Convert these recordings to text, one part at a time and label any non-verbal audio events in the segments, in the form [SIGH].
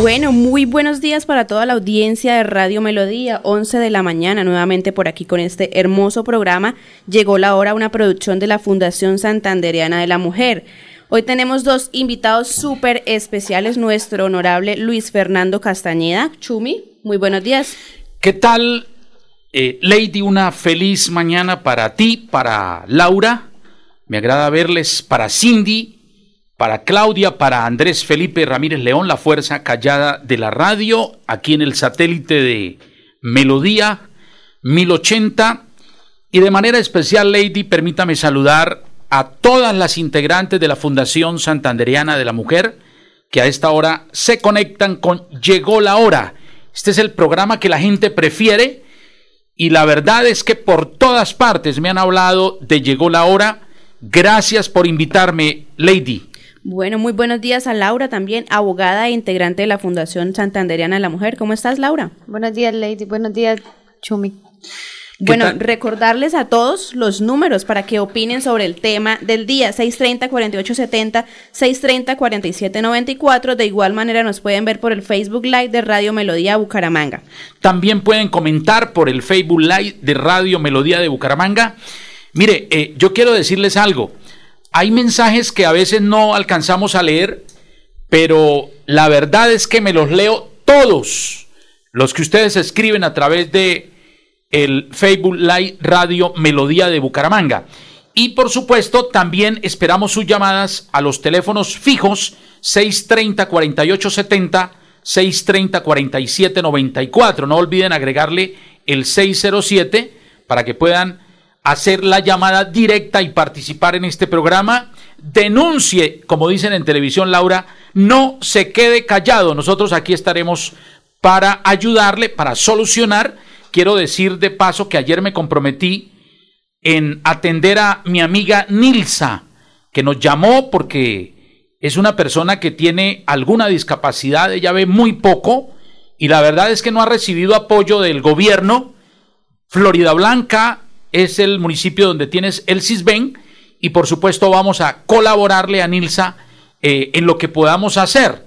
Bueno, muy buenos días para toda la audiencia de Radio Melodía, 11 de la mañana, nuevamente por aquí con este hermoso programa. Llegó la hora, una producción de la Fundación Santanderiana de la Mujer. Hoy tenemos dos invitados súper especiales, nuestro honorable Luis Fernando Castañeda. Chumi, muy buenos días. ¿Qué tal, eh, Lady? Una feliz mañana para ti, para Laura. Me agrada verles, para Cindy, para Claudia, para Andrés Felipe Ramírez León, la fuerza callada de la radio, aquí en el satélite de Melodía 1080. Y de manera especial, Lady, permítame saludar a todas las integrantes de la Fundación Santanderiana de la Mujer que a esta hora se conectan con Llegó la hora. Este es el programa que la gente prefiere y la verdad es que por todas partes me han hablado de Llegó la hora. Gracias por invitarme, Lady. Bueno, muy buenos días a Laura también, abogada e integrante de la Fundación Santanderiana de la Mujer. ¿Cómo estás, Laura? Buenos días, Lady. Buenos días, Chumi. Bueno, recordarles a todos los números para que opinen sobre el tema del día 630-4870, 630-4794. De igual manera nos pueden ver por el Facebook Live de Radio Melodía Bucaramanga. También pueden comentar por el Facebook Live de Radio Melodía de Bucaramanga. Mire, eh, yo quiero decirles algo hay mensajes que a veces no alcanzamos a leer, pero la verdad es que me los leo todos los que ustedes escriben a través de el Facebook Live Radio Melodía de Bucaramanga. Y por supuesto, también esperamos sus llamadas a los teléfonos fijos 630 4870 630 4794. No olviden agregarle el 607 para que puedan hacer la llamada directa y participar en este programa. Denuncie, como dicen en televisión, Laura, no se quede callado. Nosotros aquí estaremos para ayudarle, para solucionar. Quiero decir de paso que ayer me comprometí en atender a mi amiga Nilsa, que nos llamó porque es una persona que tiene alguna discapacidad, ella ve muy poco y la verdad es que no ha recibido apoyo del gobierno. Florida Blanca es el municipio donde tienes el CISBEN y por supuesto vamos a colaborarle a Nilsa eh, en lo que podamos hacer.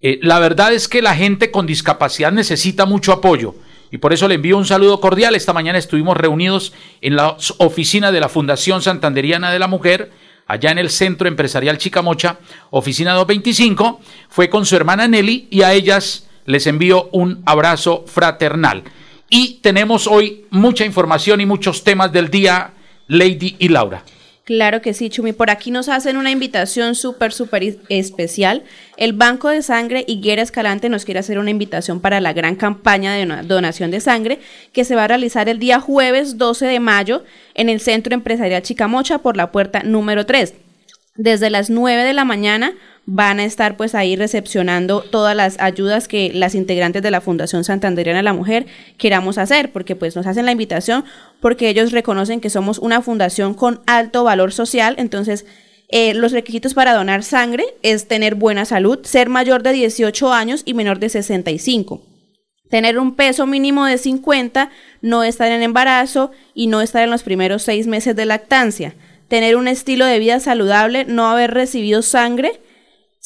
Eh, la verdad es que la gente con discapacidad necesita mucho apoyo y por eso le envío un saludo cordial. Esta mañana estuvimos reunidos en la oficina de la Fundación Santanderiana de la Mujer, allá en el Centro Empresarial Chicamocha, oficina 225, fue con su hermana Nelly y a ellas les envío un abrazo fraternal. Y tenemos hoy mucha información y muchos temas del día, Lady y Laura. Claro que sí, Chumi. Por aquí nos hacen una invitación súper, súper especial. El Banco de Sangre Higuera Escalante nos quiere hacer una invitación para la gran campaña de donación de sangre que se va a realizar el día jueves 12 de mayo en el Centro Empresarial Chicamocha por la puerta número 3. Desde las 9 de la mañana van a estar pues ahí recepcionando todas las ayudas que las integrantes de la Fundación Santanderiana de la Mujer queramos hacer, porque pues nos hacen la invitación porque ellos reconocen que somos una fundación con alto valor social, entonces eh, los requisitos para donar sangre es tener buena salud, ser mayor de 18 años y menor de 65. Tener un peso mínimo de 50, no estar en embarazo y no estar en los primeros seis meses de lactancia. Tener un estilo de vida saludable, no haber recibido sangre,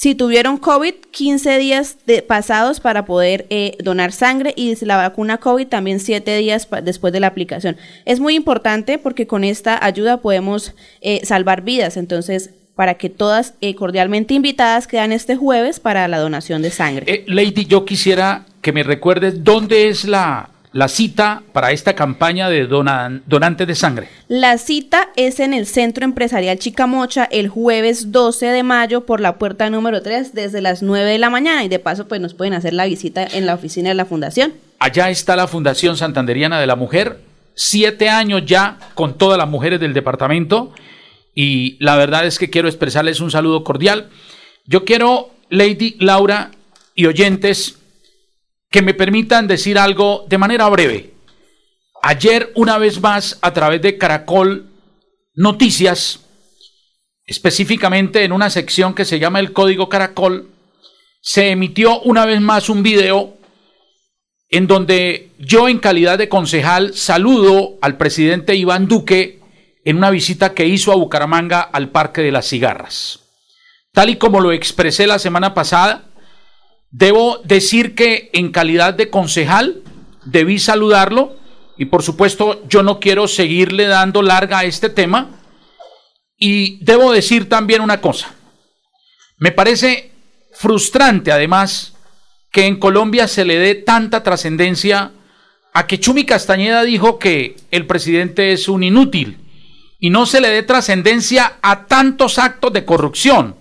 si tuvieron COVID, 15 días de, pasados para poder eh, donar sangre y la vacuna COVID también 7 días después de la aplicación. Es muy importante porque con esta ayuda podemos eh, salvar vidas. Entonces, para que todas eh, cordialmente invitadas quedan este jueves para la donación de sangre. Lady, yo quisiera que me recuerdes dónde es la, la cita para esta campaña de donante de sangre? La cita es en el Centro Empresarial Chicamocha el jueves 12 de mayo por la puerta número 3 desde las 9 de la mañana y de paso pues nos pueden hacer la visita en la oficina de la fundación. Allá está la Fundación Santanderiana de la Mujer, siete años ya con todas las mujeres del departamento y la verdad es que quiero expresarles un saludo cordial. Yo quiero, Lady Laura y oyentes, que me permitan decir algo de manera breve. Ayer, una vez más, a través de Caracol Noticias, específicamente en una sección que se llama el Código Caracol, se emitió una vez más un video en donde yo en calidad de concejal saludo al presidente Iván Duque en una visita que hizo a Bucaramanga al Parque de las Cigarras. Tal y como lo expresé la semana pasada, debo decir que en calidad de concejal debí saludarlo y por supuesto yo no quiero seguirle dando larga a este tema y debo decir también una cosa. Me parece frustrante además que en Colombia se le dé tanta trascendencia a que Chumi Castañeda dijo que el presidente es un inútil y no se le dé trascendencia a tantos actos de corrupción.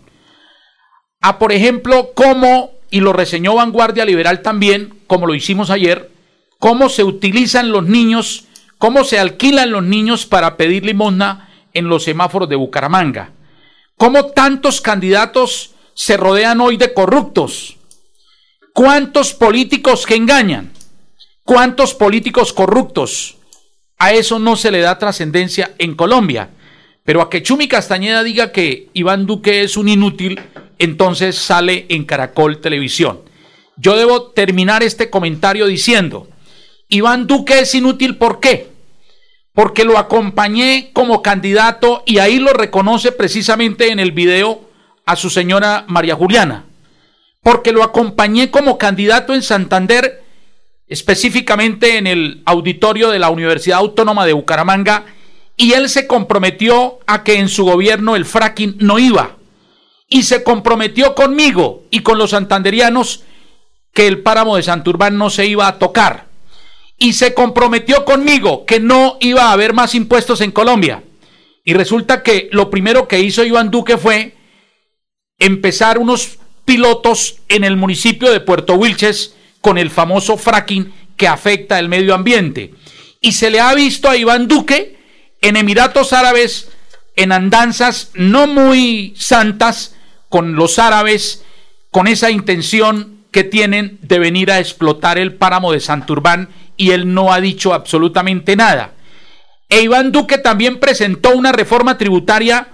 A, por ejemplo, cómo, y lo reseñó Vanguardia Liberal también, como lo hicimos ayer, cómo se utilizan los niños, cómo se alquilan los niños para pedir limosna en los semáforos de Bucaramanga. Cómo tantos candidatos se rodean hoy de corruptos ¿Cuántos políticos que engañan? ¿Cuántos políticos corruptos? A eso no se le da trascendencia en Colombia. Pero a que Chumi Castañeda diga que Iván Duque es un inútil, entonces sale en Caracol Televisión. Yo debo terminar este comentario diciendo, Iván Duque es inútil, ¿por qué? Porque lo acompañé como candidato y ahí lo reconoce precisamente en el video a su señora María Juliana porque lo acompañé como candidato en Santander, específicamente en el auditorio de la Universidad Autónoma de Bucaramanga, y él se comprometió a que en su gobierno el fracking no iba. Y se comprometió conmigo y con los santanderianos que el páramo de Santurbán no se iba a tocar. Y se comprometió conmigo que no iba a haber más impuestos en Colombia. Y resulta que lo primero que hizo Iván Duque fue empezar unos pilotos en el municipio de Puerto Wilches con el famoso fracking que afecta el medio ambiente. Y se le ha visto a Iván Duque en Emiratos Árabes en andanzas no muy santas con los árabes, con esa intención que tienen de venir a explotar el páramo de Santurbán y él no ha dicho absolutamente nada. E Iván Duque también presentó una reforma tributaria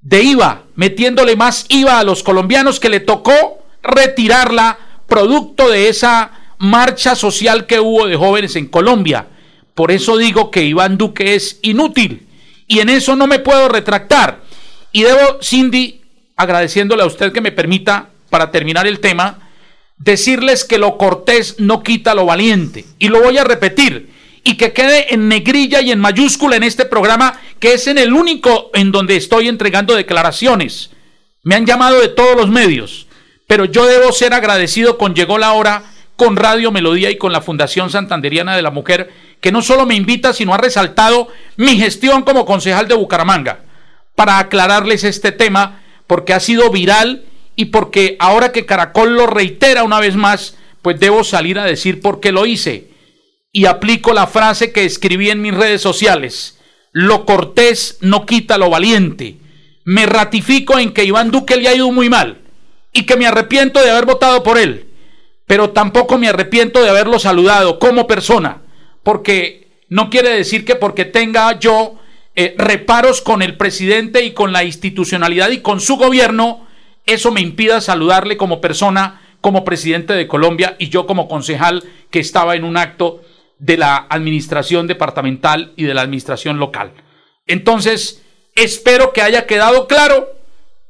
de IVA, metiéndole más IVA a los colombianos que le tocó retirarla producto de esa marcha social que hubo de jóvenes en Colombia. Por eso digo que Iván Duque es inútil y en eso no me puedo retractar. Y debo, Cindy, agradeciéndole a usted que me permita, para terminar el tema, decirles que lo cortés no quita lo valiente. Y lo voy a repetir y que quede en negrilla y en mayúscula en este programa, que es en el único en donde estoy entregando declaraciones. Me han llamado de todos los medios, pero yo debo ser agradecido con Llegó la Hora, con Radio Melodía y con la Fundación Santanderiana de la Mujer, que no solo me invita, sino ha resaltado mi gestión como concejal de Bucaramanga, para aclararles este tema, porque ha sido viral y porque ahora que Caracol lo reitera una vez más, pues debo salir a decir por qué lo hice y aplico la frase que escribí en mis redes sociales. Lo cortés no quita lo valiente. Me ratifico en que Iván Duque le ha ido muy mal y que me arrepiento de haber votado por él, pero tampoco me arrepiento de haberlo saludado como persona, porque no quiere decir que porque tenga yo eh, reparos con el presidente y con la institucionalidad y con su gobierno, eso me impida saludarle como persona, como presidente de Colombia y yo como concejal que estaba en un acto de la administración departamental y de la administración local. Entonces, espero que haya quedado claro.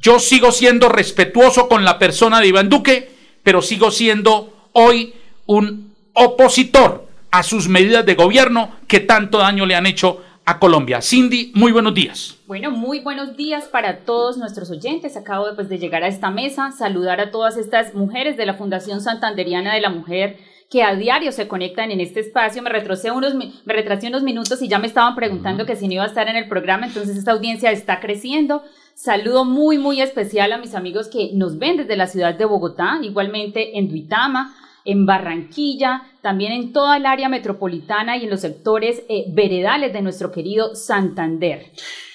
Yo sigo siendo respetuoso con la persona de Iván Duque, pero sigo siendo hoy un opositor a sus medidas de gobierno que tanto daño le han hecho a Colombia. Cindy, muy buenos días. Bueno, muy buenos días para todos nuestros oyentes. Acabo pues, de llegar a esta mesa, saludar a todas estas mujeres de la Fundación Santanderiana de la Mujer que a diario se conectan en este espacio. Me retrocé unos, me retrasé unos minutos y ya me estaban preguntando que si no iba a estar en el programa, entonces esta audiencia está creciendo. Saludo muy, muy especial a mis amigos que nos ven desde la ciudad de Bogotá, igualmente en Duitama, en Barranquilla, también en toda el área metropolitana y en los sectores eh, veredales de nuestro querido Santander.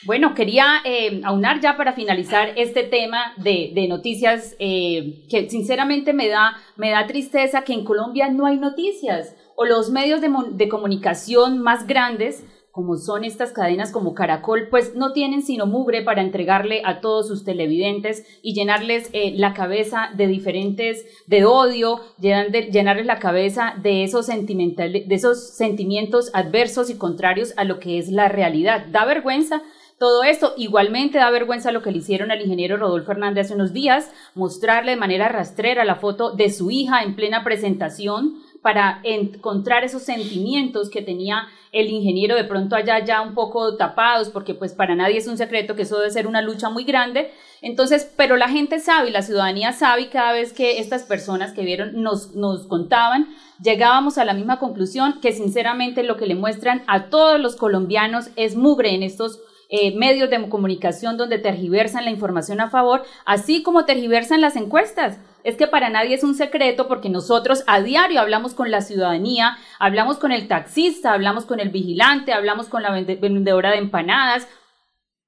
Bueno, quería eh, aunar ya para finalizar este tema de, noticias eh, que sinceramente me da, me da tristeza que en Colombia no hay noticias o los medios de comunicación más grandes como son estas cadenas como Caracol, pues no tienen sino mugre para entregarle a todos sus televidentes y llenarles eh, la cabeza de diferentes, de odio, llenarles la cabeza de esos, de esos sentimientos adversos y contrarios a lo que es la realidad. Da vergüenza todo esto. Igualmente da vergüenza lo que le hicieron al ingeniero Rodolfo Hernández hace unos días, mostrarle de manera rastrera la foto de su hija en plena presentación para encontrar esos sentimientos que tenía el ingeniero de pronto allá ya un poco tapados, porque pues para nadie es un secreto que eso debe ser una lucha muy grande. Entonces, pero la gente sabe, la ciudadanía sabe y cada vez que estas personas que vieron nos, nos contaban, llegábamos a la misma conclusión que sinceramente lo que le muestran a todos los colombianos es mugre en estos eh, medios de comunicación donde tergiversan la información a favor, así como tergiversan las encuestas es que para nadie es un secreto porque nosotros a diario hablamos con la ciudadanía, hablamos con el taxista, hablamos con el vigilante, hablamos con la vendedora de empanadas,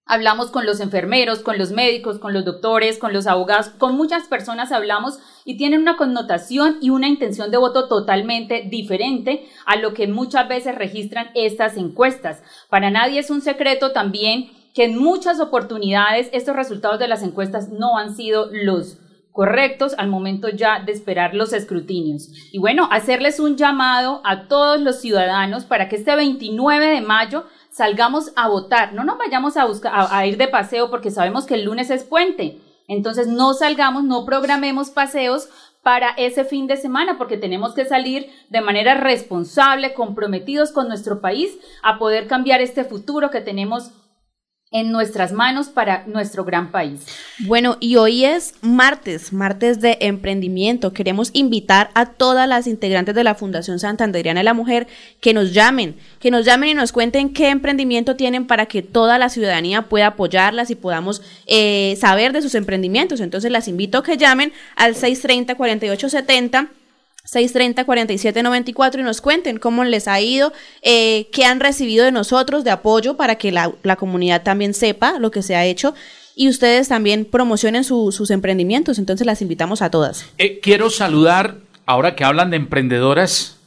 hablamos con los enfermeros, con los médicos, con los doctores, con los abogados, con muchas personas hablamos y tienen una connotación y una intención de voto totalmente diferente a lo que muchas veces registran estas encuestas. Para nadie es un secreto también que en muchas oportunidades estos resultados de las encuestas no han sido los correctos al momento ya de esperar los escrutinios. Y bueno, hacerles un llamado a todos los ciudadanos para que este 29 de mayo salgamos a votar. No nos vayamos a, buscar, a, ir de paseo porque sabemos que el lunes es puente. Entonces no salgamos, no programemos paseos para ese fin de semana, porque tenemos que salir de manera responsable, comprometidos con nuestro país, a poder cambiar este futuro que tenemos en nuestras manos para nuestro gran país. Bueno, y hoy es martes, martes de emprendimiento. Queremos invitar a todas las integrantes de la Fundación Santanderiana de la Mujer que nos llamen, que nos llamen y nos cuenten qué emprendimiento tienen para que toda la ciudadanía pueda apoyarlas y podamos eh, saber de sus emprendimientos. Entonces las invito a que llamen al 630 4870 630-4794 y nos cuenten cómo les ha ido, eh, qué han recibido de nosotros de apoyo para que la, comunidad también sepa lo que se ha hecho y ustedes también promocionen sus emprendimientos. Entonces las invitamos a todas. Eh, quiero saludar, ahora que hablan de emprendedoras,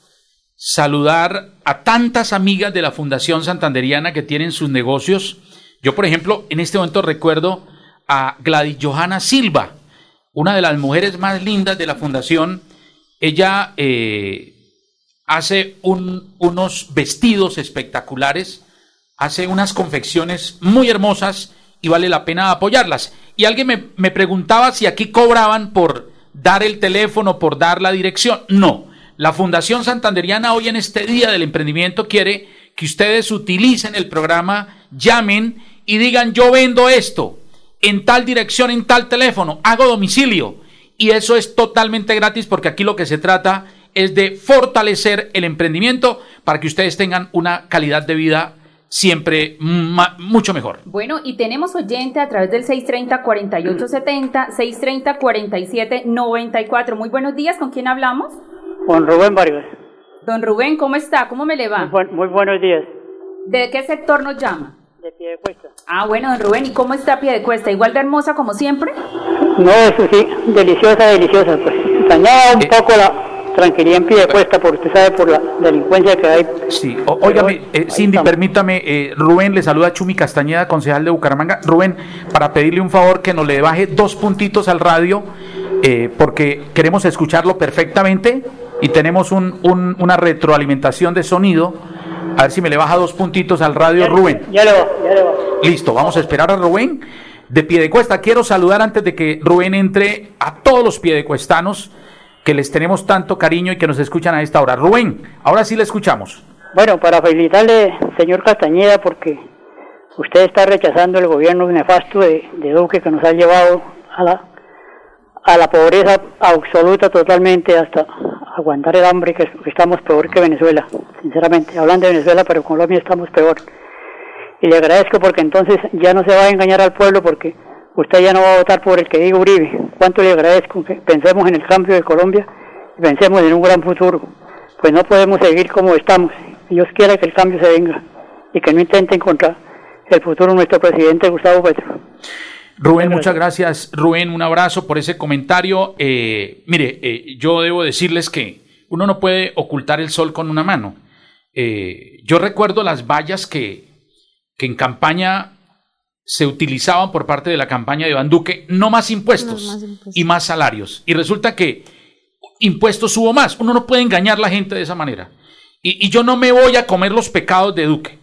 saludar a tantas amigas de la Fundación Santanderiana que tienen sus negocios. Yo, por ejemplo, en este momento recuerdo a Gladys Johanna Silva, una de las mujeres más lindas de la Fundación ella eh, hace unos vestidos espectaculares, hace unas confecciones muy hermosas y vale la pena apoyarlas. Y alguien me, me preguntaba si aquí cobraban por dar el teléfono, por dar la dirección. No, la Fundación Santanderiana hoy en este Día del Emprendimiento quiere que ustedes utilicen el programa, llamen y digan yo vendo esto en tal dirección, en tal teléfono, hago domicilio y eso es totalmente gratis porque aquí lo que se trata es de fortalecer el emprendimiento para que ustedes tengan una calidad de vida siempre mucho mejor. Bueno, y tenemos oyente a través del 630-4870, 630-4794. Muy buenos días, ¿con quién hablamos? Con Rubén Vargas. Don Rubén, ¿cómo está? ¿Cómo me le va? Muy, muy buenos días. ¿De qué sector nos llama? De pie de cuesta. Ah, bueno, don Rubén, ¿y cómo está pie de cuesta? ¿Igual de hermosa como siempre? No, eso sí, deliciosa, deliciosa, pues. Dañaba un eh. poco la tranquilidad en pie de cuesta, porque usted sabe por la delincuencia que hay. Sí, óigame, eh, Cindy, permítame, eh, Rubén le saluda a Chumi Castañeda, concejal de Bucaramanga. Rubén, para pedirle un favor que nos le baje dos puntitos al radio, porque queremos escucharlo perfectamente y tenemos un, una retroalimentación de sonido a ver si me le baja dos puntitos al radio, Rubén. Ya le va, ya le va. Listo, vamos a esperar a Rubén. De pie de cuesta, quiero saludar antes de que Rubén entre a todos los piedecuestanos que les tenemos tanto cariño y que nos escuchan a esta hora. Rubén, ahora sí le escuchamos. Bueno, para felicitarle, señor Castañeda, porque usted está rechazando el gobierno nefasto de, de Duque que nos ha llevado a la, a la pobreza absoluta totalmente hasta aguantar el hambre, que, estamos peor que Venezuela, sinceramente. Hablando de Venezuela, pero Colombia estamos peor. Y le agradezco porque entonces ya no se va a engañar al pueblo porque usted ya no va a votar por el que diga Uribe. ¿Cuánto le agradezco que pensemos en el cambio de Colombia pensemos en un gran futuro. Pues no podemos seguir como estamos. Dios quiera que el cambio se venga y que no intenten contra el futuro nuestro presidente Gustavo Petro. Rubén, muchas gracias. Rubén, un abrazo por ese comentario. Eh, mire, eh, yo debo decirles que uno no puede ocultar el sol con una mano. Eh, yo recuerdo las vallas que, que en campaña se utilizaban por parte de la campaña de Iván Duque, no más impuestos, No más impuestos. y más salarios. Y resulta que impuestos hubo más. Uno no puede engañar a la gente de esa manera. Y, y yo no me voy a comer los pecados de Duque.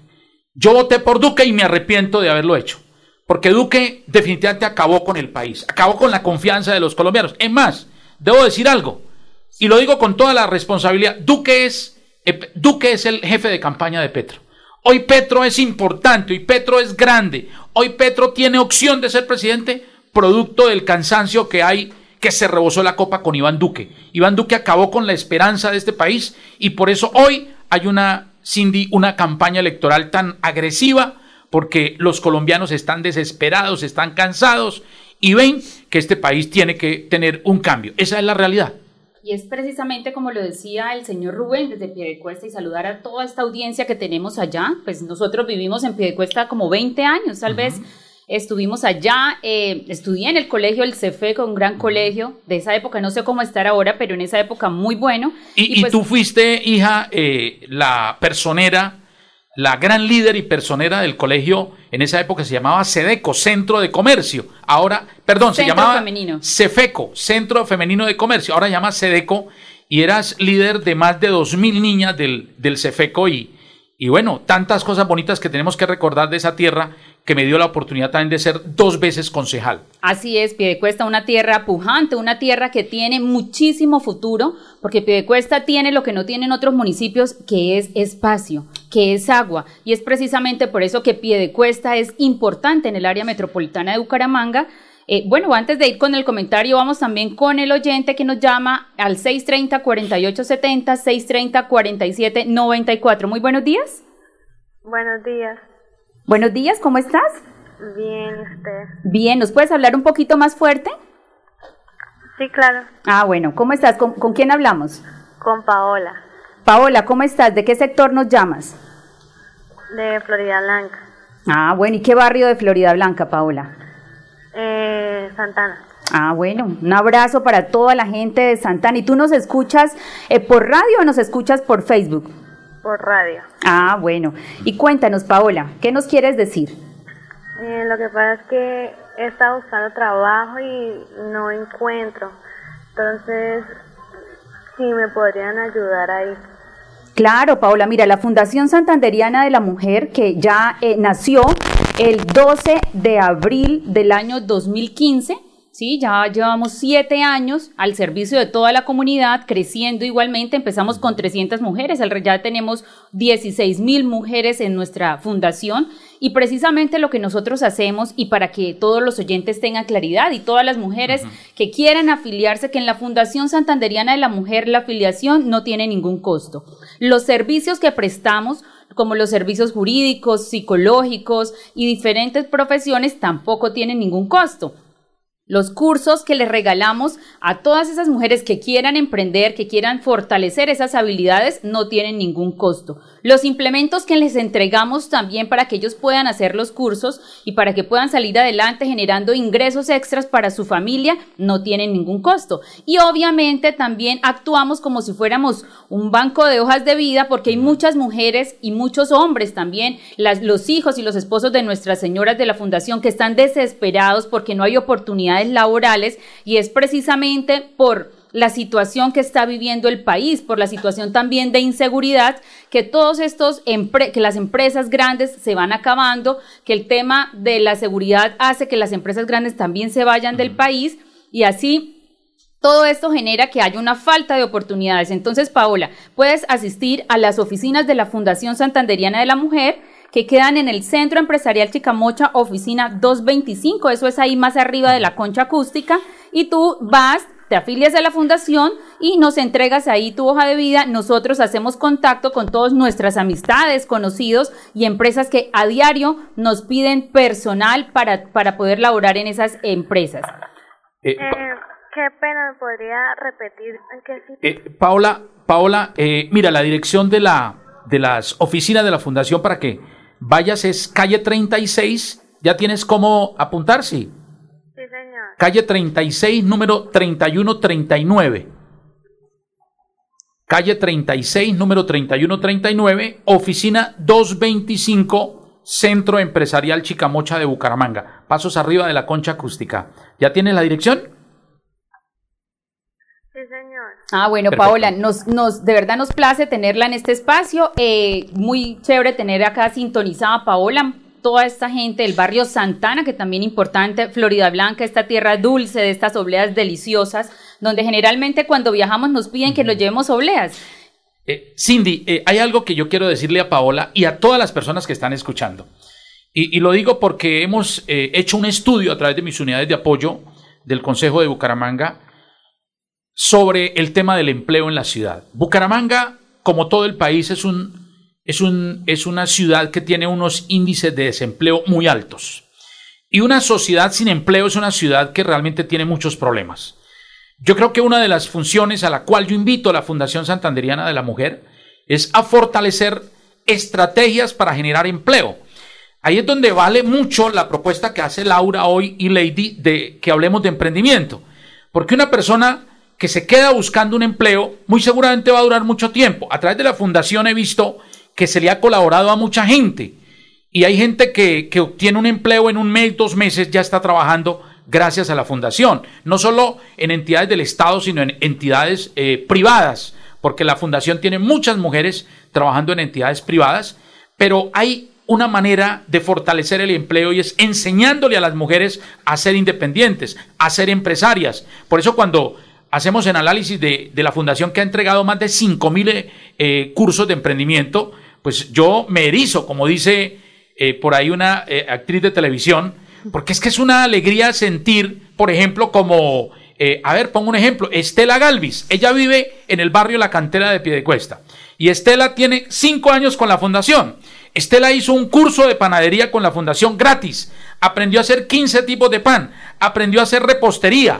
Yo voté por Duque y me arrepiento de haberlo hecho. Porque Duque definitivamente acabó con el país, acabó con la confianza de los colombianos. Es más, debo decir algo, y lo digo con toda la responsabilidad, Duque es, eh, Duque es el jefe de campaña de Petro. Hoy Petro es importante, hoy Petro es grande, hoy Petro tiene opción de ser presidente producto del cansancio que hay que se rebosó la copa con Iván Duque. Iván Duque acabó con la esperanza de este país y por eso hoy hay una, Cindy, una campaña electoral tan agresiva porque los colombianos están desesperados, están cansados y ven que este país tiene que tener un cambio. Esa es la realidad. Y es precisamente como lo decía el señor Rubén desde Piedecuesta y saludar a toda esta audiencia que tenemos allá. Pues nosotros vivimos en Piedecuesta como 20 años, tal vez. Estuvimos allá, eh, estudié en el colegio, el CEFEC, un gran colegio de esa época, no sé cómo estar ahora, pero en esa época muy bueno. Y, y pues, tú fuiste, hija, eh, la personera, la gran líder y personera del colegio, en esa época se llamaba SEDECO, Centro de Comercio. Ahora, perdón, se llamaba Femenino. CEFECO, Centro Femenino de Comercio. Ahora se llama SEDECO y eras líder de más de 2.000 niñas del, del CEFECO y, y bueno, tantas cosas bonitas que tenemos que recordar de esa tierra que me dio la oportunidad también de ser dos veces concejal. Así es, Piedecuesta, una tierra pujante, una tierra que tiene muchísimo futuro, porque Piedecuesta tiene lo que no tienen otros municipios, que es espacio, que es agua, y es precisamente por eso que Piedecuesta es importante en el área metropolitana de Bucaramanga. Eh, bueno, antes de ir con el comentario, vamos también con el oyente que nos llama al 630-4870, 630-4794. Muy buenos días. Buenos días. Buenos días, ¿cómo estás? Bien, ¿y usted? Bien, ¿nos puedes hablar un poquito más fuerte? Sí, claro. Ah, bueno, ¿cómo estás? ¿Con, con quién hablamos? Con Paola, Paola, ¿cómo estás? ¿De qué sector nos llamas? de Florida Blanca. Ah, bueno, ¿y qué barrio de Florida Blanca, Paola? Eh, Santana. Ah, bueno, un abrazo para toda la gente de Santana. ¿Y tú nos escuchas eh, por radio o nos escuchas por Facebook? Por radio. Ah, bueno. Y cuéntanos, Paola, ¿qué nos quieres decir? Eh, lo que pasa es que he estado buscando trabajo y no encuentro. Entonces, si me podrían ayudar ahí. Claro, Paola, mira, la Fundación Santanderiana de la Mujer, que ya eh, nació el 12 de abril del año 2015, ¿sí? Ya llevamos siete años al servicio de toda la comunidad, creciendo igualmente. Empezamos con 300 mujeres, ya tenemos 16 mil mujeres en nuestra fundación. Y precisamente lo que nosotros hacemos, y para que todos los oyentes tengan claridad, y todas las mujeres que quieran afiliarse, que en la Fundación Santanderiana de la Mujer la afiliación no tiene ningún costo. Los servicios que prestamos como los servicios jurídicos, psicológicos y diferentes profesiones tampoco tienen ningún costo. Los cursos que les regalamos a todas esas mujeres que quieran emprender, que quieran fortalecer esas habilidades, no tienen ningún costo. Los implementos que les entregamos también para que ellos puedan hacer los cursos y para que puedan salir adelante generando ingresos extras para su familia, no tienen ningún costo. Y obviamente también actuamos como si fuéramos un banco de hojas de vida porque hay muchas mujeres y muchos hombres también, las, los hijos y los esposos de nuestras señoras de la fundación que están desesperados porque no hay oportunidades laborales y es precisamente por la situación que está viviendo el país, por la situación también de inseguridad, que todos estos, que las empresas grandes se van acabando, que el tema de la seguridad hace que las empresas grandes también se vayan del país y así todo esto genera que haya una falta de oportunidades. Entonces, Paola, puedes asistir a las oficinas de la Fundación Santanderiana de la Mujer que quedan en el Centro Empresarial Chicamocha, oficina 225, eso es ahí más arriba de la concha acústica, y tú vas, te afilias a la fundación y nos entregas ahí tu hoja de vida. Nosotros hacemos contacto con todas nuestras amistades, conocidos y empresas que a diario nos piden personal para, para poder laborar en esas empresas. Eh, Eh, Qué pena, ¿me podría repetir en qué sitio? Eh, Paola, Paola, eh, mira, la dirección de, la, de las oficinas de la fundación para que vayas es calle 36. ¿Ya tienes cómo apuntar? Sí. Sí, señor. Calle 36, número 3139. Calle 36, número 3139, oficina 225, Centro Empresarial Chicamocha de Bucaramanga. Pasos arriba de la concha acústica. ¿Ya tienes la dirección? Ah, bueno, Perfecto. Paola, nos, nos, de verdad nos place tenerla en este espacio. Eh, muy chévere tener acá sintonizada a Paola, toda esta gente del barrio Santana, que también importante, Florida Blanca, esta tierra dulce de estas obleas deliciosas, donde generalmente cuando viajamos nos piden que nos llevemos obleas. Eh, Cindy, eh, hay algo que yo quiero decirle a Paola y a todas las personas que están escuchando. Y, y lo digo porque hemos eh, hecho un estudio a través de mis unidades de apoyo del Consejo de Bucaramanga sobre el tema del empleo en la ciudad. Bucaramanga, como todo el país, es, un, es, un, es una ciudad que tiene unos índices de desempleo muy altos. Y una sociedad sin empleo es una ciudad que realmente tiene muchos problemas. Yo creo que una de las funciones a la cual yo invito a la Fundación Santanderiana de la Mujer es a fortalecer estrategias para generar empleo. Ahí es donde vale mucho la propuesta que hace Laura hoy y Lady de que hablemos de emprendimiento. Porque una persona que se queda buscando un empleo muy seguramente va a durar mucho tiempo. A través de la fundación he visto que se le ha colaborado a mucha gente. Y hay gente que, que obtiene un empleo en un mes, dos meses, ya está trabajando gracias a la fundación. No solo en entidades del Estado, sino en entidades eh, privadas, porque la fundación tiene muchas mujeres trabajando en entidades privadas, pero hay una manera de fortalecer el empleo y es enseñándole a las mujeres a ser independientes, a ser empresarias. Por eso cuando hacemos el análisis de, de la fundación que ha entregado más de 5 mil eh, cursos de emprendimiento, pues yo me erizo, como dice eh, por ahí una eh, actriz de televisión, porque es que es una alegría sentir, por ejemplo, como, a ver, pongo un ejemplo, Estela Galvis, ella vive en el barrio La Cantera de Piedecuesta, y Estela tiene cinco años con la fundación. Estela hizo un curso de panadería con la fundación gratis, aprendió a hacer 15 tipos de pan, aprendió a hacer repostería,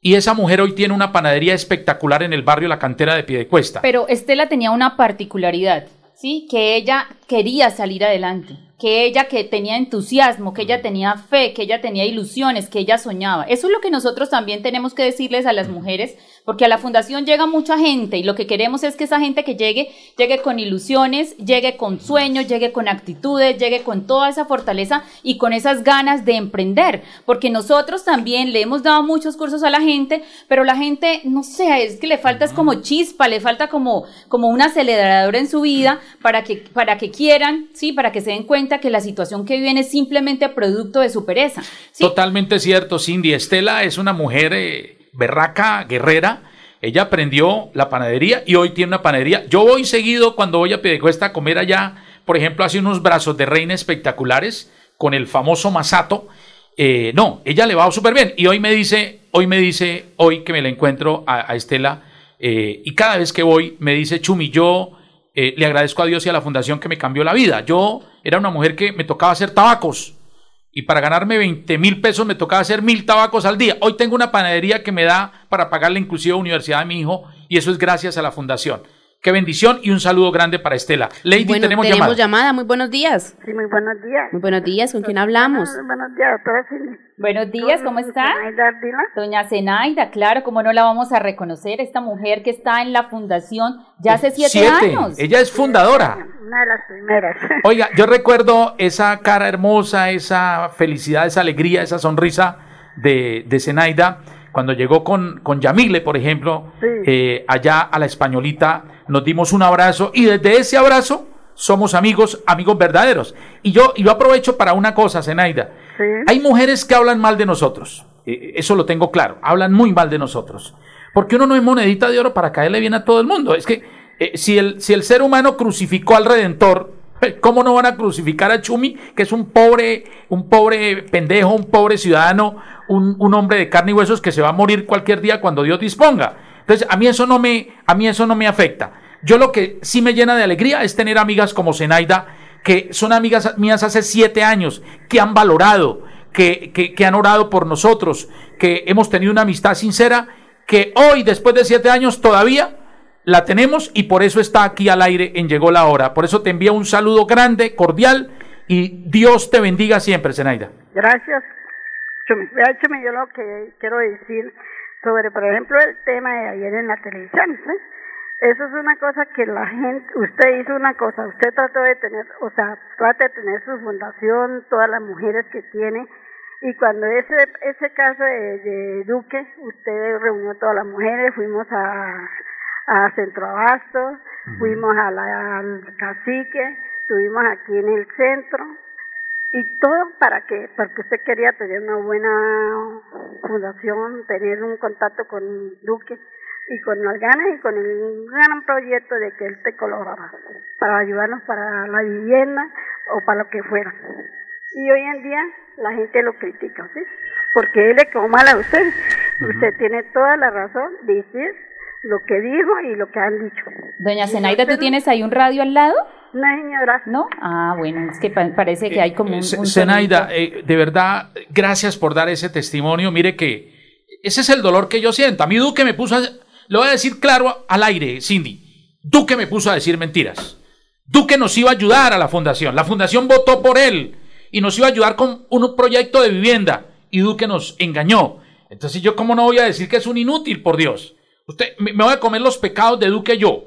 y esa mujer hoy tiene una panadería espectacular en el barrio La Cantera de Piedecuesta. Pero Estela tenía una particularidad, ¿sí? Que ella quería salir adelante, que ella que tenía entusiasmo, que ella tenía fe, que ella tenía ilusiones, que ella soñaba. Eso es lo que nosotros también tenemos que decirles a las mujeres, porque a la fundación llega mucha gente y lo que queremos es que esa gente que llegue, llegue con ilusiones, llegue con sueños, llegue con actitudes, llegue con toda esa fortaleza y con esas ganas de emprender, porque nosotros también le hemos dado muchos cursos a la gente, pero la gente, no sé, es que le falta es como chispa, le falta como, como un acelerador en su vida para que, para que quieran, sí, para que se den cuenta que la situación que viven es simplemente producto de su pereza. Totalmente cierto, Cindy. Estela es una mujer eh, berraca, guerrera. Ella aprendió la panadería y hoy tiene una panadería. Yo voy seguido cuando voy a Piedecuesta a comer allá. Por ejemplo, hace unos brazos de reina espectaculares con el famoso masato. Eh, no, ella le va súper bien. Y hoy me dice, hoy me dice, hoy que me la encuentro a, Estela, eh, y cada vez que voy me dice, Chumi, yo le agradezco a Dios y a la fundación que me cambió la vida. Yo era una mujer que me tocaba hacer tabacos y para ganarme 20 mil pesos me tocaba hacer mil tabacos al día. Hoy tengo una panadería que me da para pagar la inclusive universidad de mi hijo y eso es gracias a la fundación. Qué bendición y un saludo grande para Estela. Lady, Bueno, tenemos, tenemos llamada. llamada. Muy buenos días. Sí, muy buenos días. Muy buenos días. ¿Con quién hablamos? Buenos, buenos días, doctora Silvia. Buenos días, ¿cómo está? Doña Zenaida, claro, ¿cómo no la vamos a reconocer? Esta mujer que está en la fundación ya hace siete, años. Ella es fundadora. Una de las primeras. [LAUGHS] Oiga, yo recuerdo esa cara hermosa, esa felicidad, esa alegría, esa sonrisa de, de Zenaida cuando llegó con, con Yamile, por ejemplo, Sí. eh, allá a la españolita, nos dimos un abrazo y desde ese abrazo somos amigos, amigos verdaderos. Y yo, y yo aprovecho para una cosa, Zenaida. Sí. Hay mujeres que hablan mal de nosotros, eh, eso lo tengo claro, hablan muy mal de nosotros. Porque uno no es monedita de oro para caerle bien a todo el mundo. Es que eh, si, el, si el ser humano crucificó al Redentor, eh, ¿cómo no van a crucificar a Chumi, que es un pobre, un pobre pendejo, un pobre ciudadano, un, un hombre de carne y huesos que se va a morir cualquier día cuando Dios disponga? Entonces, a mí eso no me, a mí eso no me afecta. Yo lo que sí me llena de alegría es tener amigas como Zenaida, que son amigas mías hace siete años, que han valorado, que, que, que han orado por nosotros, que hemos tenido una amistad sincera, que hoy, después de siete años, todavía la tenemos y por eso está aquí al aire en Llegó la Hora. Por eso te envío un saludo grande, cordial y Dios te bendiga siempre, Zenaida. Gracias. Chumi, yo lo que quiero decir sobre, por ejemplo, el tema de ayer en la televisión. Eso es una cosa que la gente, usted hizo una cosa, usted trató de tener, o sea, trata de tener su fundación, todas las mujeres que tiene, y cuando ese ese caso de, de Duque, usted reunió a todas las mujeres, fuimos a, a Centro Abasto, fuimos a la, al cacique, estuvimos aquí en el centro, y todo para que, porque usted quería tener una buena fundación, tener un contacto con Duque y con las ganas y con el gran proyecto de que él te colaborara para ayudarnos para la vivienda o para lo que fuera. Y hoy en día la gente lo critica, ¿sí? Porque él le quedó mal a usted. Usted tiene toda la razón de decir lo que dijo y lo que han dicho. Doña Zenaida, ¿tú tienes ahí un radio al lado? No, señora. ¿No? Ah, bueno, es que pa- parece que hay como un... Se- un Zenaida, eh, de verdad, gracias por dar ese testimonio. Mire que ese es el dolor que yo siento. A mí Duque me puso, a, lo voy a decir claro al aire, Cindy. Duque me puso a decir mentiras. Duque nos iba a ayudar a la fundación. La fundación votó por él y nos iba a ayudar con un proyecto de vivienda. Y Duque nos engañó. Entonces yo cómo no voy a decir que es un inútil, por Dios. Usted, me me voy a comer los pecados de Duque yo.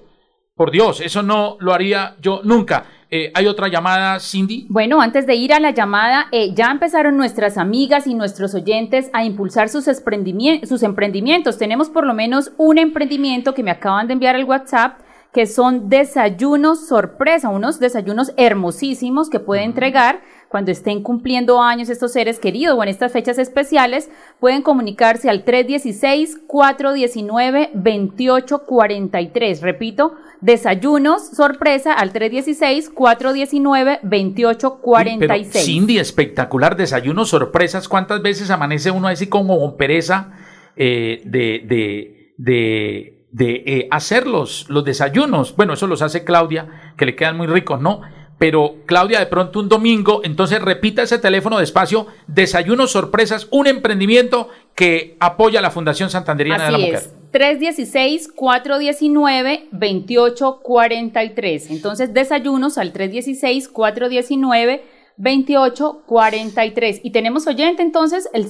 Por Dios, eso no lo haría yo nunca. Eh, Hay otra llamada, Cindy. Bueno, antes de ir a la llamada, eh, ya empezaron nuestras amigas y nuestros oyentes a impulsar sus, emprendimien- sus emprendimientos. Tenemos por lo menos un emprendimiento que me acaban de enviar al WhatsApp, que son desayunos sorpresa, unos desayunos hermosísimos que puede entregar cuando estén cumpliendo años estos seres queridos o en estas fechas especiales, pueden comunicarse al 316-419-2843. Repito, desayunos sorpresa al 316-419-2846. Pero Cindy, espectacular, desayuno, sorpresas. ¿Cuántas veces amanece uno así como con pereza eh, de, de, de, de, eh, hacer los, los desayunos? Bueno, eso los hace Claudia, que le quedan muy ricos, ¿no? Pero Claudia, de pronto un domingo, entonces repita ese teléfono despacio, desayunos, sorpresas, un emprendimiento que apoya a la Fundación Santanderiana de la Así Mujer. es. 316-419-2843. Entonces, desayunos al 316-419-2843. Y tenemos oyente entonces el,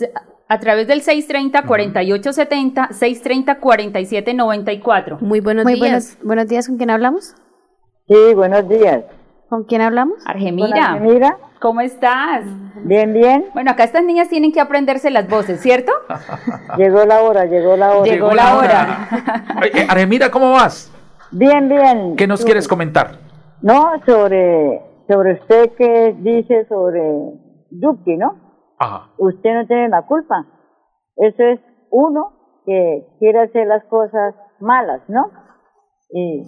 a través del 630-4870, 630-4794. Muy buenos Muy días. buenos, buenos días, ¿con quién hablamos? Sí, buenos días. ¿Con quién hablamos? Argemira, Mira, ¿cómo estás? bien, bien. Bueno, acá estas niñas tienen que aprenderse las voces, ¿cierto? [LAUGHS] Llegó la hora, llegó la hora. Llegó la hora. Argemira, ¿cómo vas? Bien, bien. ¿Qué nos Tú- quieres comentar? No, sobre, sobre usted que dice sobre Duque, ¿no? Ajá. Usted no tiene la culpa. Eso es uno que quiere hacer las cosas malas, ¿no? Y,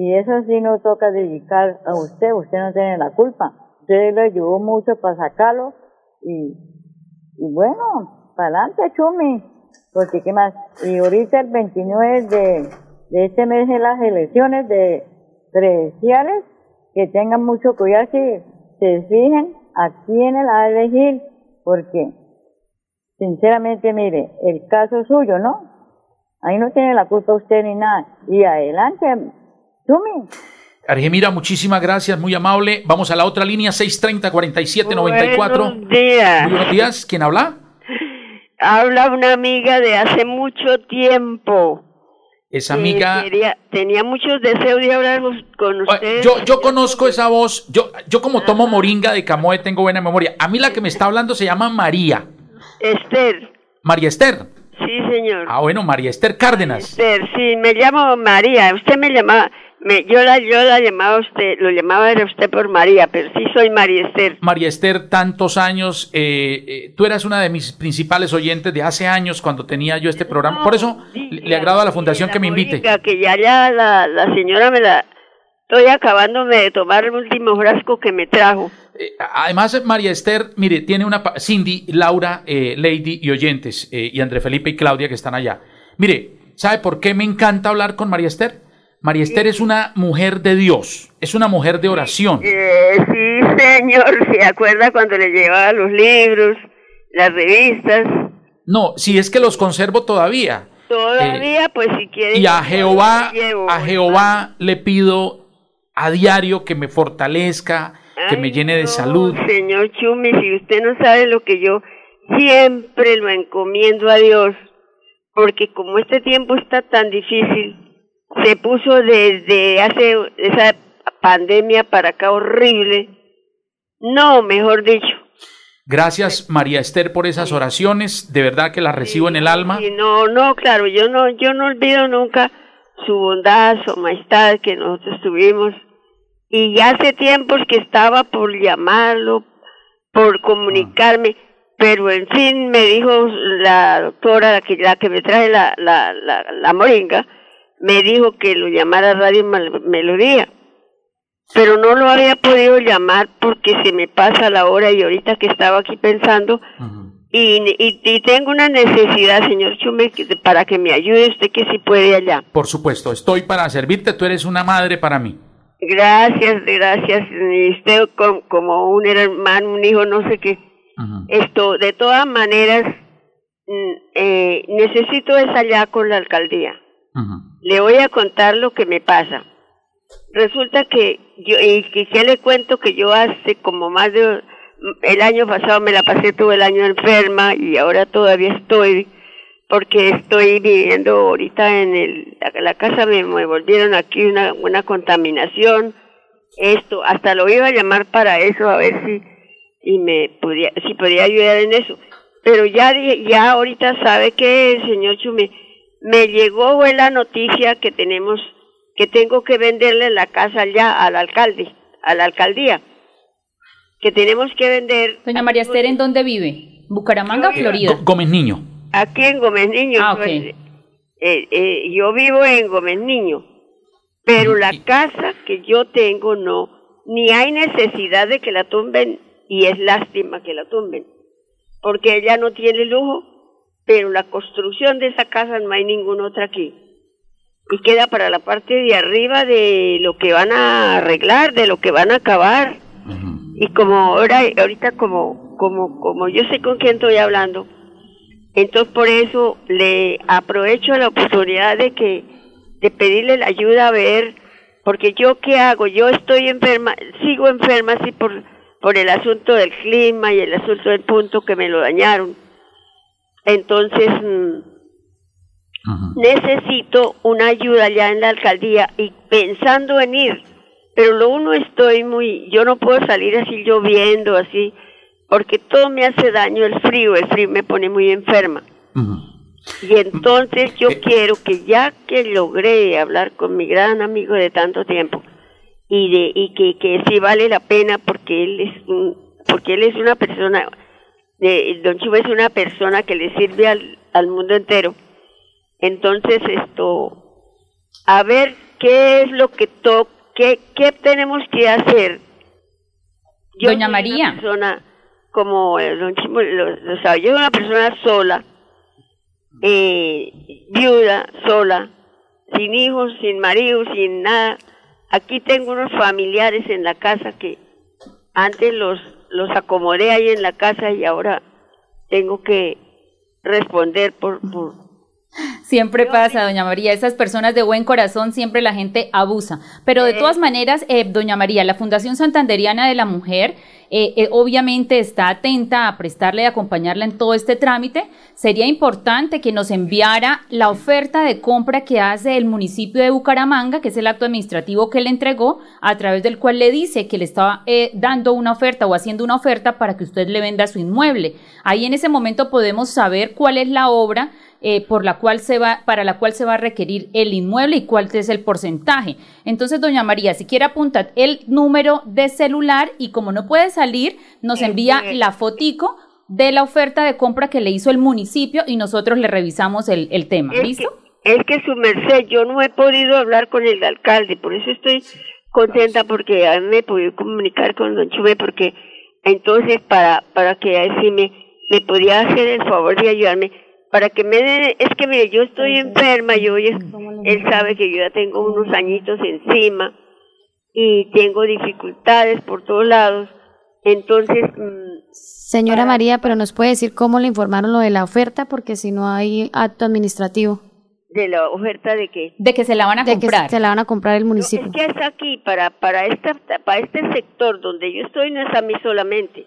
y eso sí no toca dedicar a usted, usted no tiene la culpa. Usted le ayudó mucho para sacarlo y, y bueno, para adelante, Chumi. Porque qué más. Y ahorita el 29 de, de este mes en las elecciones de presidenciales, que tengan mucho cuidado si se fijen a quién la va a elegir, porque sinceramente, mire, el caso suyo, ¿no? Ahí no tiene la culpa usted ni nada. Y adelante, Chumi. Argemira, muchísimas gracias, muy amable. Vamos a la otra línea, 630-4794. Buenos días. Muy buenos días, ¿quién habla? Habla una amiga de hace mucho tiempo. Esa amiga... quería- tenía muchos deseos de hablar con usted. Yo, yo conozco esa voz, yo, yo como tomo moringa de Camoe tengo buena memoria. A mí la que me está hablando se llama María. Esther. María Esther. Sí, señor. Ah, bueno, María Esther Cárdenas. Esther, sí, me llamo María. Usted me llamaba, me, yo la, yo la llamaba usted, lo llamaba era usted por María, pero sí soy María Esther. María Esther, tantos años, eh, eh, tú eras una de mis principales oyentes de hace años cuando tenía yo este programa. Por eso le, le agrado a la fundación que me invite. Que ya, ya la, la señora me la, estoy acabándome de tomar el último frasco que me trajo. Además, María Esther, mire, tiene una... pa- Cindy, Laura, eh, Lady y oyentes, eh, y André Felipe y Claudia que están allá. Mire, ¿sabe por qué me encanta hablar con María Esther? María Esther es una mujer de Dios, es una mujer de oración. Eh, sí, señor, [LAUGHS] se acuerda cuando le llevaba los libros, las revistas. No, si es que los conservo todavía. Todavía, pues si quiere. Y a Jehová, llevo, a Jehová le pido a diario que me fortalezca, que me llene de no, salud. Señor Chumi, si usted no sabe lo que yo siempre lo encomiendo a Dios, porque como este tiempo está tan difícil, se puso desde hace esa pandemia para acá horrible. No, mejor dicho. Gracias María Esther por esas oraciones, de verdad que las recibo en el alma. No, no, claro, yo no, yo no olvido nunca su bondad, su majestad que nosotros tuvimos. Y ya hace tiempos que estaba por llamarlo, por comunicarme, pero en fin me dijo la doctora, la que, la que me trae la, la, la, la moringa, me dijo que lo llamara Radio Melodía. Pero no lo había podido llamar porque se me pasa la hora y ahorita que estaba aquí pensando, y, y, y tengo una necesidad, señor Chume, para que me ayude usted que si puede allá. Por supuesto, estoy para servirte, tú eres una madre para mí. Gracias, gracias. Usted com- como un hermano, un hijo, no sé qué. Esto, de todas maneras, mm, eh, necesito es allá con la alcaldía. Le voy a contar lo que me pasa. Resulta que yo, y que ¿qué le cuento que yo hace como más de, el año pasado me la pasé todo el año enferma y ahora todavía estoy, porque estoy viviendo ahorita en el, la, casa me, me volvieron aquí una, una contaminación, esto, hasta lo iba a llamar para eso, a ver si, y me podía, si podía ayudar en eso. Pero ya, ya ahorita sabe que, señor Chume, me llegó la noticia que tenemos, que tengo que venderle la casa ya al alcalde, a la alcaldía, que tenemos que vender Doña María Esther, ¿en dónde vive? ¿Bucaramanga o Florida? G- Gómez Niño. aquí en Gómez Niño. Ah, ok. pues, eh, eh, yo vivo en Gómez Niño, pero la casa que yo tengo no, ni hay necesidad de que la tumben y es lástima que la tumben, porque ella no tiene lujo, pero la construcción de esa casa no hay ninguna otra aquí. Y queda para la parte de arriba de lo que van a arreglar, de lo que van a acabar. Y como ahora, ahorita como, como, como yo sé con quién estoy hablando, entonces por eso le aprovecho la oportunidad de que, de pedirle la ayuda a ver, porque yo qué hago, yo estoy enferma, sigo enferma así por, por el asunto del clima y el asunto del punto que me lo dañaron. Entonces, mm, necesito una ayuda allá en la alcaldía y pensando en ir, pero lo uno estoy muy, yo no puedo salir así lloviendo, así, porque todo me hace daño el frío, el frío me pone muy enferma. Y entonces yo quiero que ya que logré hablar con mi gran amigo de tanto tiempo y de y que, que sí vale la pena porque él es un, porque él es una persona de, Don Chuba es una persona que le sirve al, al mundo entero. Entonces esto a ver qué es lo que to qué, qué tenemos que hacer. Yo Doña soy María. Una persona como eh, Don Chimo lo, lo sabe, yo soy una persona sola, eh, viuda, sola, sin hijos, sin marido, sin nada. Aquí tengo unos familiares en la casa que antes los, los acomodé ahí en la casa y ahora tengo que responder por, por Siempre pasa, doña María, esas personas de buen corazón siempre la gente abusa. Pero de todas maneras, eh, doña María, la Fundación Santanderiana de la Mujer eh, eh, obviamente está atenta a prestarle y acompañarla en todo este trámite. Sería importante que nos enviara la oferta de compra que hace el municipio de Bucaramanga, que es el acto administrativo que le entregó, a través del cual le dice que le estaba eh, dando una oferta o haciendo una oferta para que usted le venda su inmueble. Ahí en ese momento podemos saber cuál es la obra eh, por la cual se va, para la cual se va a requerir el inmueble y cuál es el porcentaje. Entonces, doña María, si quiere apuntar el número de celular y como no puede salir, nos envía la fotico de la oferta de compra que le hizo el municipio y nosotros le revisamos el, el tema. Es ¿Listo? que, es que su merced, yo no he podido hablar con el alcalde, por eso estoy contenta porque a mí me he podido comunicar con don Chume porque entonces para para que así me, me podía hacer el favor de ayudarme, para que me dé, es que mire, yo estoy enferma, yo ya- él sabe que yo ya tengo unos añitos encima y tengo dificultades por todos lados, entonces mm, Señora María, pero nos puede decir cómo le informaron lo de la oferta, porque si no hay acto administrativo. de la oferta de que De que se la van a De que comprar. se la van a comprar el municipio. es que es aquí para para esta para este sector donde yo estoy no es a mí solamente,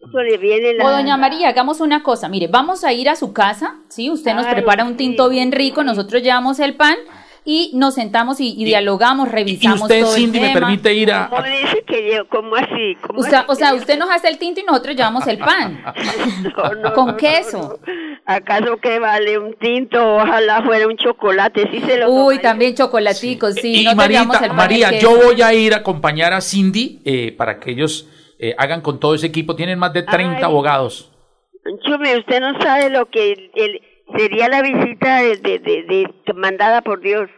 eso le viene la O doña María, hagamos una cosa, mire, vamos a ir a su casa, ¿sí? Usted nos Ay, prepara un tinto sí. bien rico, nosotros llevamos el pan y nos sentamos y, y dialogamos, Y revisamos usted, todo Cindy, el me permite ir a... ¿Cómo dice que yo? ¿Cómo así? ¿Cómo Usted- así o sea, que usted nos hace el tinto y nosotros llevamos el pan. [LAUGHS] No, no, con no, queso. no. ¿Acaso que vale un tinto? Ojalá fuera un chocolate. Sí se lo Uy, tomaría. también chocolaticos, sí. y Marita, el pan y María, yo voy a ir a acompañar a Cindy eh, para que ellos eh, hagan con todo ese equipo. Tienen más de 30 Ay. abogados. Chume, usted no sabe lo que el- el- sería la visita de, de, de- de- mandada por Dios.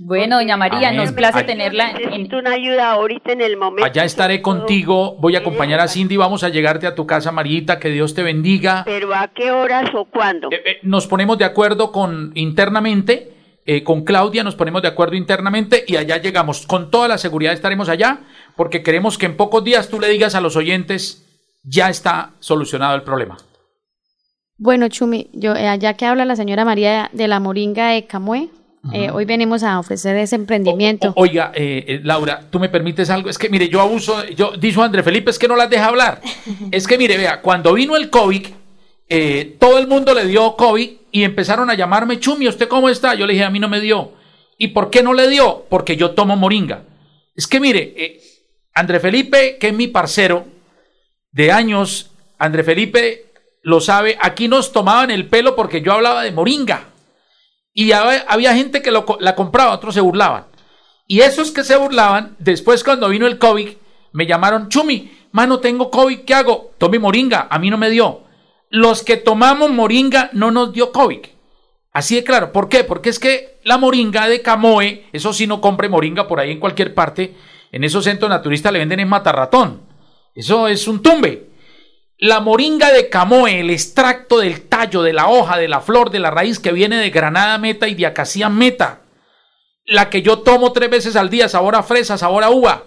Bueno, doña María, Amén. nos place Ay. tenerla en, Necesito una ayuda ahorita en el momento. Allá estaré contigo, voy a acompañar a Cindy, vamos a llegarte a tu casa, Marita, que Dios te bendiga. Pero ¿a qué horas o cuándo? Eh, eh, nos ponemos de acuerdo con internamente, eh, con Claudia nos ponemos de acuerdo internamente y allá llegamos. Con toda la seguridad estaremos allá porque queremos que en pocos días tú le digas a los oyentes, ya está solucionado el problema. Bueno, Chumi, yo, eh, ya que habla la señora María de la moringa de Camué, eh, hoy venimos a ofrecer ese emprendimiento. O- oiga, eh, Laura, ¿tú me permites algo? Es que, mire, yo abuso, yo, dijo André Felipe, es que no las deja hablar. [LAUGHS] es que, mire, vea, cuando vino el COVID, eh, todo el mundo le dio COVID y empezaron a llamarme, Chumi, ¿usted cómo está? Yo le dije, a mí no me dio. ¿Y por qué no le dio? Porque yo tomo moringa. Es que, mire, André Felipe, que es mi parcero de años, André Felipe lo sabe, aquí nos tomaban el pelo porque yo hablaba de moringa. Y había, había gente que la compraba, otros se burlaban. Y esos que se burlaban, después cuando vino el COVID, me llamaron, Chumi, mano, tengo COVID, ¿qué hago? Tome moringa, a mí no me dio. Los que tomamos moringa no nos dio COVID. Así de claro, ¿por qué? Porque es que la moringa de Camoe, eso sí no compre moringa por ahí en cualquier parte, en esos centros naturistas le venden en matarratón. Eso es un tumbe. La moringa de Camoe, el extracto del tallo, de la hoja, de la flor, de la raíz que viene de granada meta y de acacia meta. La que yo tomo tres veces al día, sabor a fresa, sabor a uva.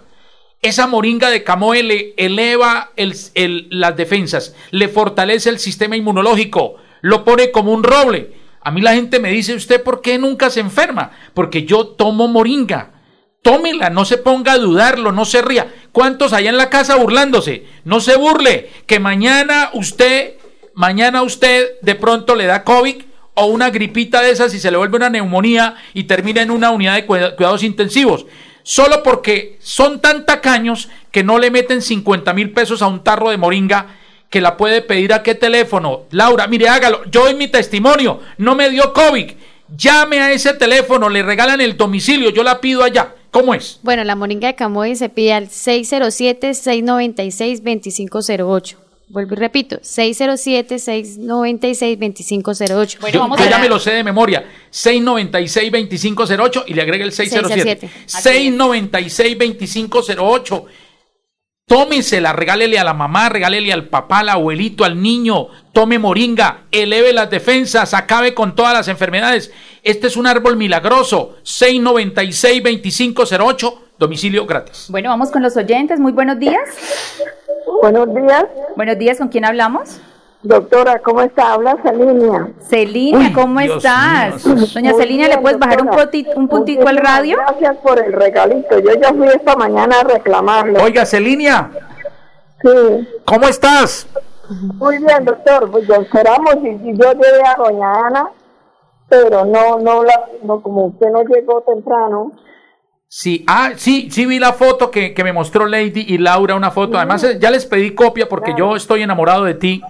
Esa moringa de Camoe le eleva el- el- las defensas, le fortalece el sistema inmunológico, lo pone como un roble. A mí la gente me dice, ¿usted por qué nunca se enferma? Porque yo tomo moringa. Tómela, no se ponga a dudarlo, no se ría. ¿Cuántos allá en la casa burlándose? No se burle, que mañana usted, mañana usted de pronto le da COVID o una gripita de esas y se le vuelve una neumonía y termina en una unidad de cuida- cuidados intensivos. Solo porque son tan tacaños que no le meten 50 mil pesos a un tarro de moringa que la puede pedir a qué teléfono. Laura, mire, hágalo. Yo doy mi testimonio. No me dio COVID. Llame a ese teléfono, le regalan el domicilio, yo la pido allá. ¿Cómo es? Bueno, la moringa de Camoy se pide al 607-696-2508. Vuelvo y repito, 607-696-2508. Bueno, yo vamos yo a ya me lo sé de memoria. 696-2508 y le agrega el 607. 696-2508. Tómesela, regálele a la mamá, regálele al papá, al abuelito, al niño. Tome moringa, eleve las defensas, acabe con todas las enfermedades. Este es un árbol milagroso. 696-2508, domicilio gratis. Bueno, vamos con los oyentes. Muy buenos días. Buenos días, Buenos días, ¿con quién hablamos? Doctora, ¿cómo está? Habla. Celina, Uy, ¿cómo Dios estás? mío. Doña Celina, ¿le puedes bajar un, poti- un puntico al radio? Gracias por el regalito. Yo ya fui esta mañana a reclamarlo. Oiga, Celinia, Sí. ¿cómo estás? Muy bien, doctor. Pues ya esperamos y, y yo llegué a doña Ana, pero no, no, la, no, como usted no llegó temprano. Sí, ah, sí, sí vi la foto que, que me mostró Lady y Laura, una foto. Además, ya les pedí copia porque yo estoy enamorado de ti.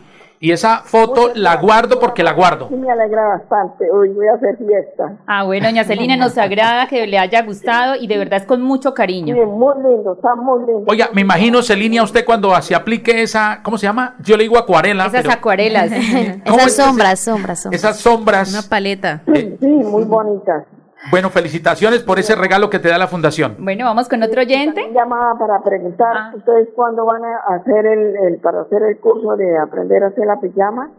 Y esa foto la guardo porque la guardo. Sí, me alegra bastante. Hoy voy a hacer fiesta. Ah, bueno, doña Celina, nos [LAUGHS] agrada que le haya gustado y de verdad es con mucho Sí, cariño. muy lindo, está muy lindo. Oiga, me imagino, Celinia, usted cuando se aplique esa, ¿cómo se llama? Yo le digo acuarela. Esas pero acuarelas. [LAUGHS] ¿Cómo Esas sombras, sombras, sombras. esas sombras. Una paleta. Sí, muy bonitas. Bueno, felicitaciones por ese regalo que te da la fundación. Bueno, vamos con otro oyente. llamaba para preguntar Ah. ustedes cuándo van a hacer el, el para hacer el curso de aprender a hacer la pijama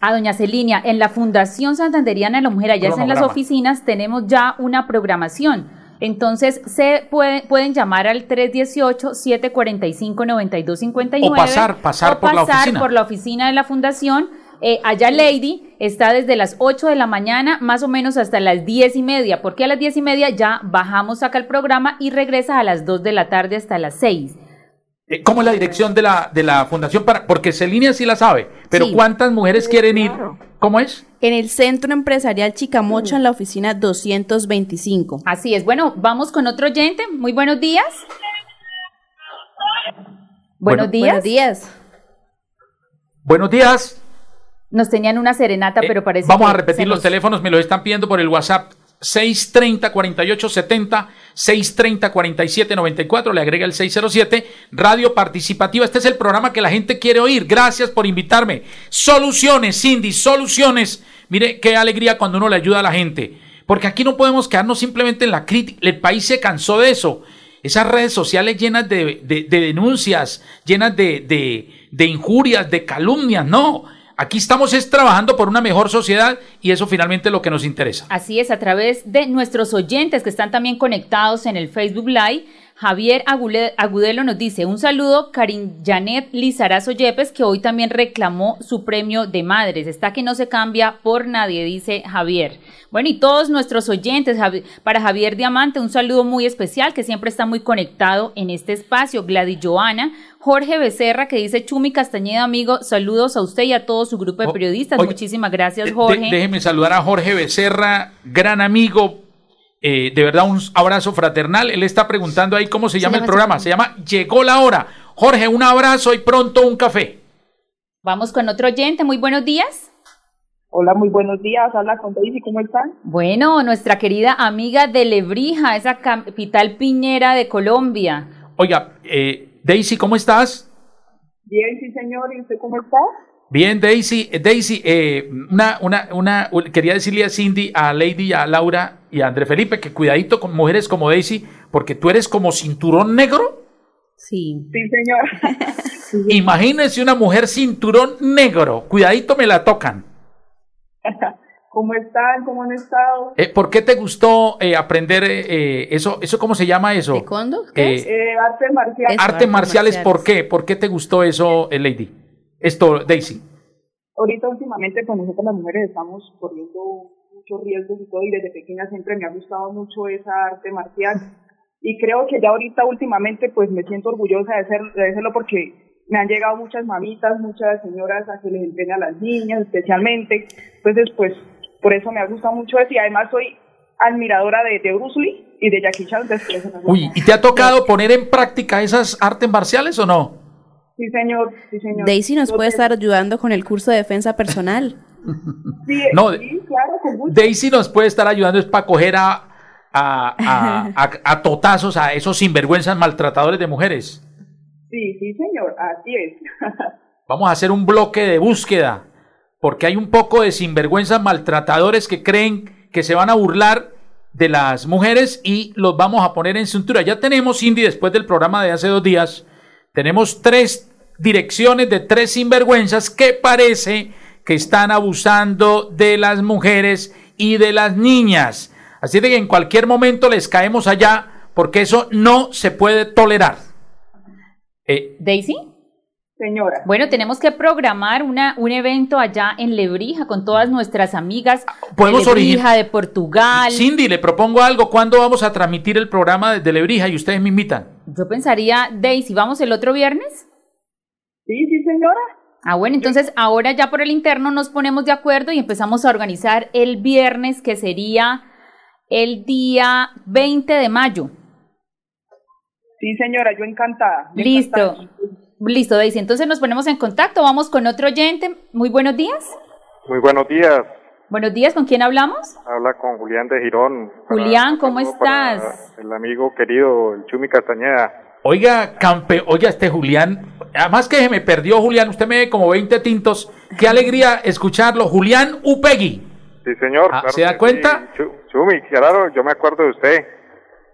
A doña Celinia, en la Fundación Santanderiana de la Mujer, allá en las oficinas, tenemos ya una programación. Entonces, se puede- pueden llamar al 318-745-9259. O pasar, pasar o por la pasar oficina. por la oficina de la Fundación. Eh, allá Lady está desde las 8 de la mañana más o menos hasta las 10 y media, porque a las 10 y media ya bajamos acá el programa y regresa a las 2 de la tarde hasta las 6. Eh, ¿Cómo es la dirección de la, de la fundación? para Porque Celina sí la sabe, pero Sí. ¿cuántas mujeres quieren ir? ¿Cómo es? En el Centro Empresarial Chicamocha, en la oficina 225. Así es. Bueno, vamos con otro oyente. Muy buenos días. Buenos Bueno. días. Buenos días. Buenos días. Nos tenían una serenata, pero parece Eh, Vamos que a repetir los nos- teléfonos, me lo están pidiendo por el WhatsApp 630 4870 630 4794, le agrega el 607, Radio Participativa. Este es el programa que la gente quiere oír. Gracias por invitarme. Soluciones, Cindy, soluciones. Mire qué alegría cuando uno le ayuda a la gente. Porque aquí no podemos quedarnos simplemente en la crítica. El país se cansó de eso. Esas redes sociales llenas de, de- de denuncias, llenas de, de- de injurias, de calumnias. No, aquí estamos es trabajando por una mejor sociedad y eso finalmente es lo que nos interesa. Así es, a través de nuestros oyentes que están también conectados en el Facebook Live. Javier Agudelo nos dice un saludo, Karin Janet Lizarazo Yepes, que hoy también reclamó su premio de madres. Está que no se cambia por nadie, dice Javier. Bueno, y todos nuestros oyentes, para Javier Diamante, un saludo muy especial, que siempre está muy conectado en este espacio. Gladys Joana, Jorge Becerra, que dice Chumi Castañeda, amigo, saludos a usted y a todo su grupo de O- periodistas. oye, Muchísimas gracias, De- Jorge. déjeme saludar a Jorge Becerra, gran amigo. Eh, de verdad, un abrazo fraternal. Él está preguntando ahí cómo se llama el programa. Se llama Llegó la hora. Jorge, un abrazo y pronto un café. Vamos con otro oyente, muy buenos días. Hola, muy buenos días. Habla con Daisy, ¿cómo están? Bueno, nuestra querida amiga de Lebrija, esa capital piñera de Colombia. Oiga, eh, Daisy, ¿cómo estás? Bien, sí, señor. ¿Y usted cómo está? Bien, Daisy. Eh, Daisy, eh, una, una, una, quería decirle a Cindy, a Lady, a Laura y a André Felipe que cuidadito con mujeres como Daisy, porque tú eres como cinturón negro. Sí. Sí, señor. [LAUGHS] Imagínense una mujer cinturón negro. Cuidadito me la tocan. [LAUGHS] ¿Cómo están? ¿Cómo han estado? Eh, ¿Por qué te gustó eh, aprender eh, eso? ¿Eso cómo se llama eso? ¿Taekwondo? Eh, Eh, arte marcial. Eso. artes artes marciales, ¿por marciales. qué? ¿Por qué te gustó eso, eh, Lady? Esto, Daisy. Ahorita últimamente pues nosotros las mujeres estamos corriendo muchos riesgos y todo y desde pequeña siempre me ha gustado mucho esa arte marcial y creo que ya ahorita últimamente pues me siento orgullosa de, ser, de hacerlo porque me han llegado muchas mamitas, muchas señoras a que les enseña a las niñas especialmente, entonces pues por eso me ha gustado mucho eso y además soy admiradora de, de Bruce Lee y de Jackie Chan, entonces. Uy, ¿y te ha tocado poner en práctica esas artes marciales o no? Sí señor, sí señor. Daisy nos puede estar ayudando con el curso de defensa personal. [LAUGHS] Sí, No, sí, claro, con gusto. Daisy nos puede estar ayudando es para coger a, a, a, [LAUGHS] a- a totazos a esos sinvergüenzas maltratadores de mujeres. Sí, sí señor, así es. [LAUGHS] Vamos a hacer un bloque de búsqueda, porque hay un poco de sinvergüenzas maltratadores que creen que se van a burlar de las mujeres y los vamos a poner en cintura. Ya tenemos, Cindy, después del programa de hace dos días, tenemos tres direcciones de tres sinvergüenzas que parece que están abusando de las mujeres y de las niñas. Así de que en cualquier momento les caemos allá, porque eso no se puede tolerar. Eh, Daisy. Señora. Bueno, tenemos que programar una, un evento allá en Lebrija con todas nuestras amigas Podemos de Lebrija, de Portugal. Cindy, le propongo algo. ¿Cuándo vamos a transmitir el programa desde Lebrija y ustedes me invitan? Yo pensaría, Daisy, ¿vamos el otro viernes? Sí, sí señora. Ah, bueno, entonces ahora ya por el interno nos ponemos de acuerdo y empezamos a organizar el viernes, que sería el día 20 de mayo. Sí señora, yo encantada. yo Listo. encantada. Listo, Daisy. Entonces nos ponemos en contacto. Vamos con otro oyente. Muy buenos días. Muy buenos días. Buenos días, ¿con quién hablamos? Habla con Julián de Girón. Para- Julián, ¿cómo estás? El amigo querido, el Chumi Castañeda. Oiga, campe, oiga, este Julián, además que se me perdió Julián, usted me ve como 20 tintos. Qué alegría escucharlo. Julián Upegui. Sí, señor. Ah, claro ¿se da cuenta? sí. Chumi, claro, yo me acuerdo de usted.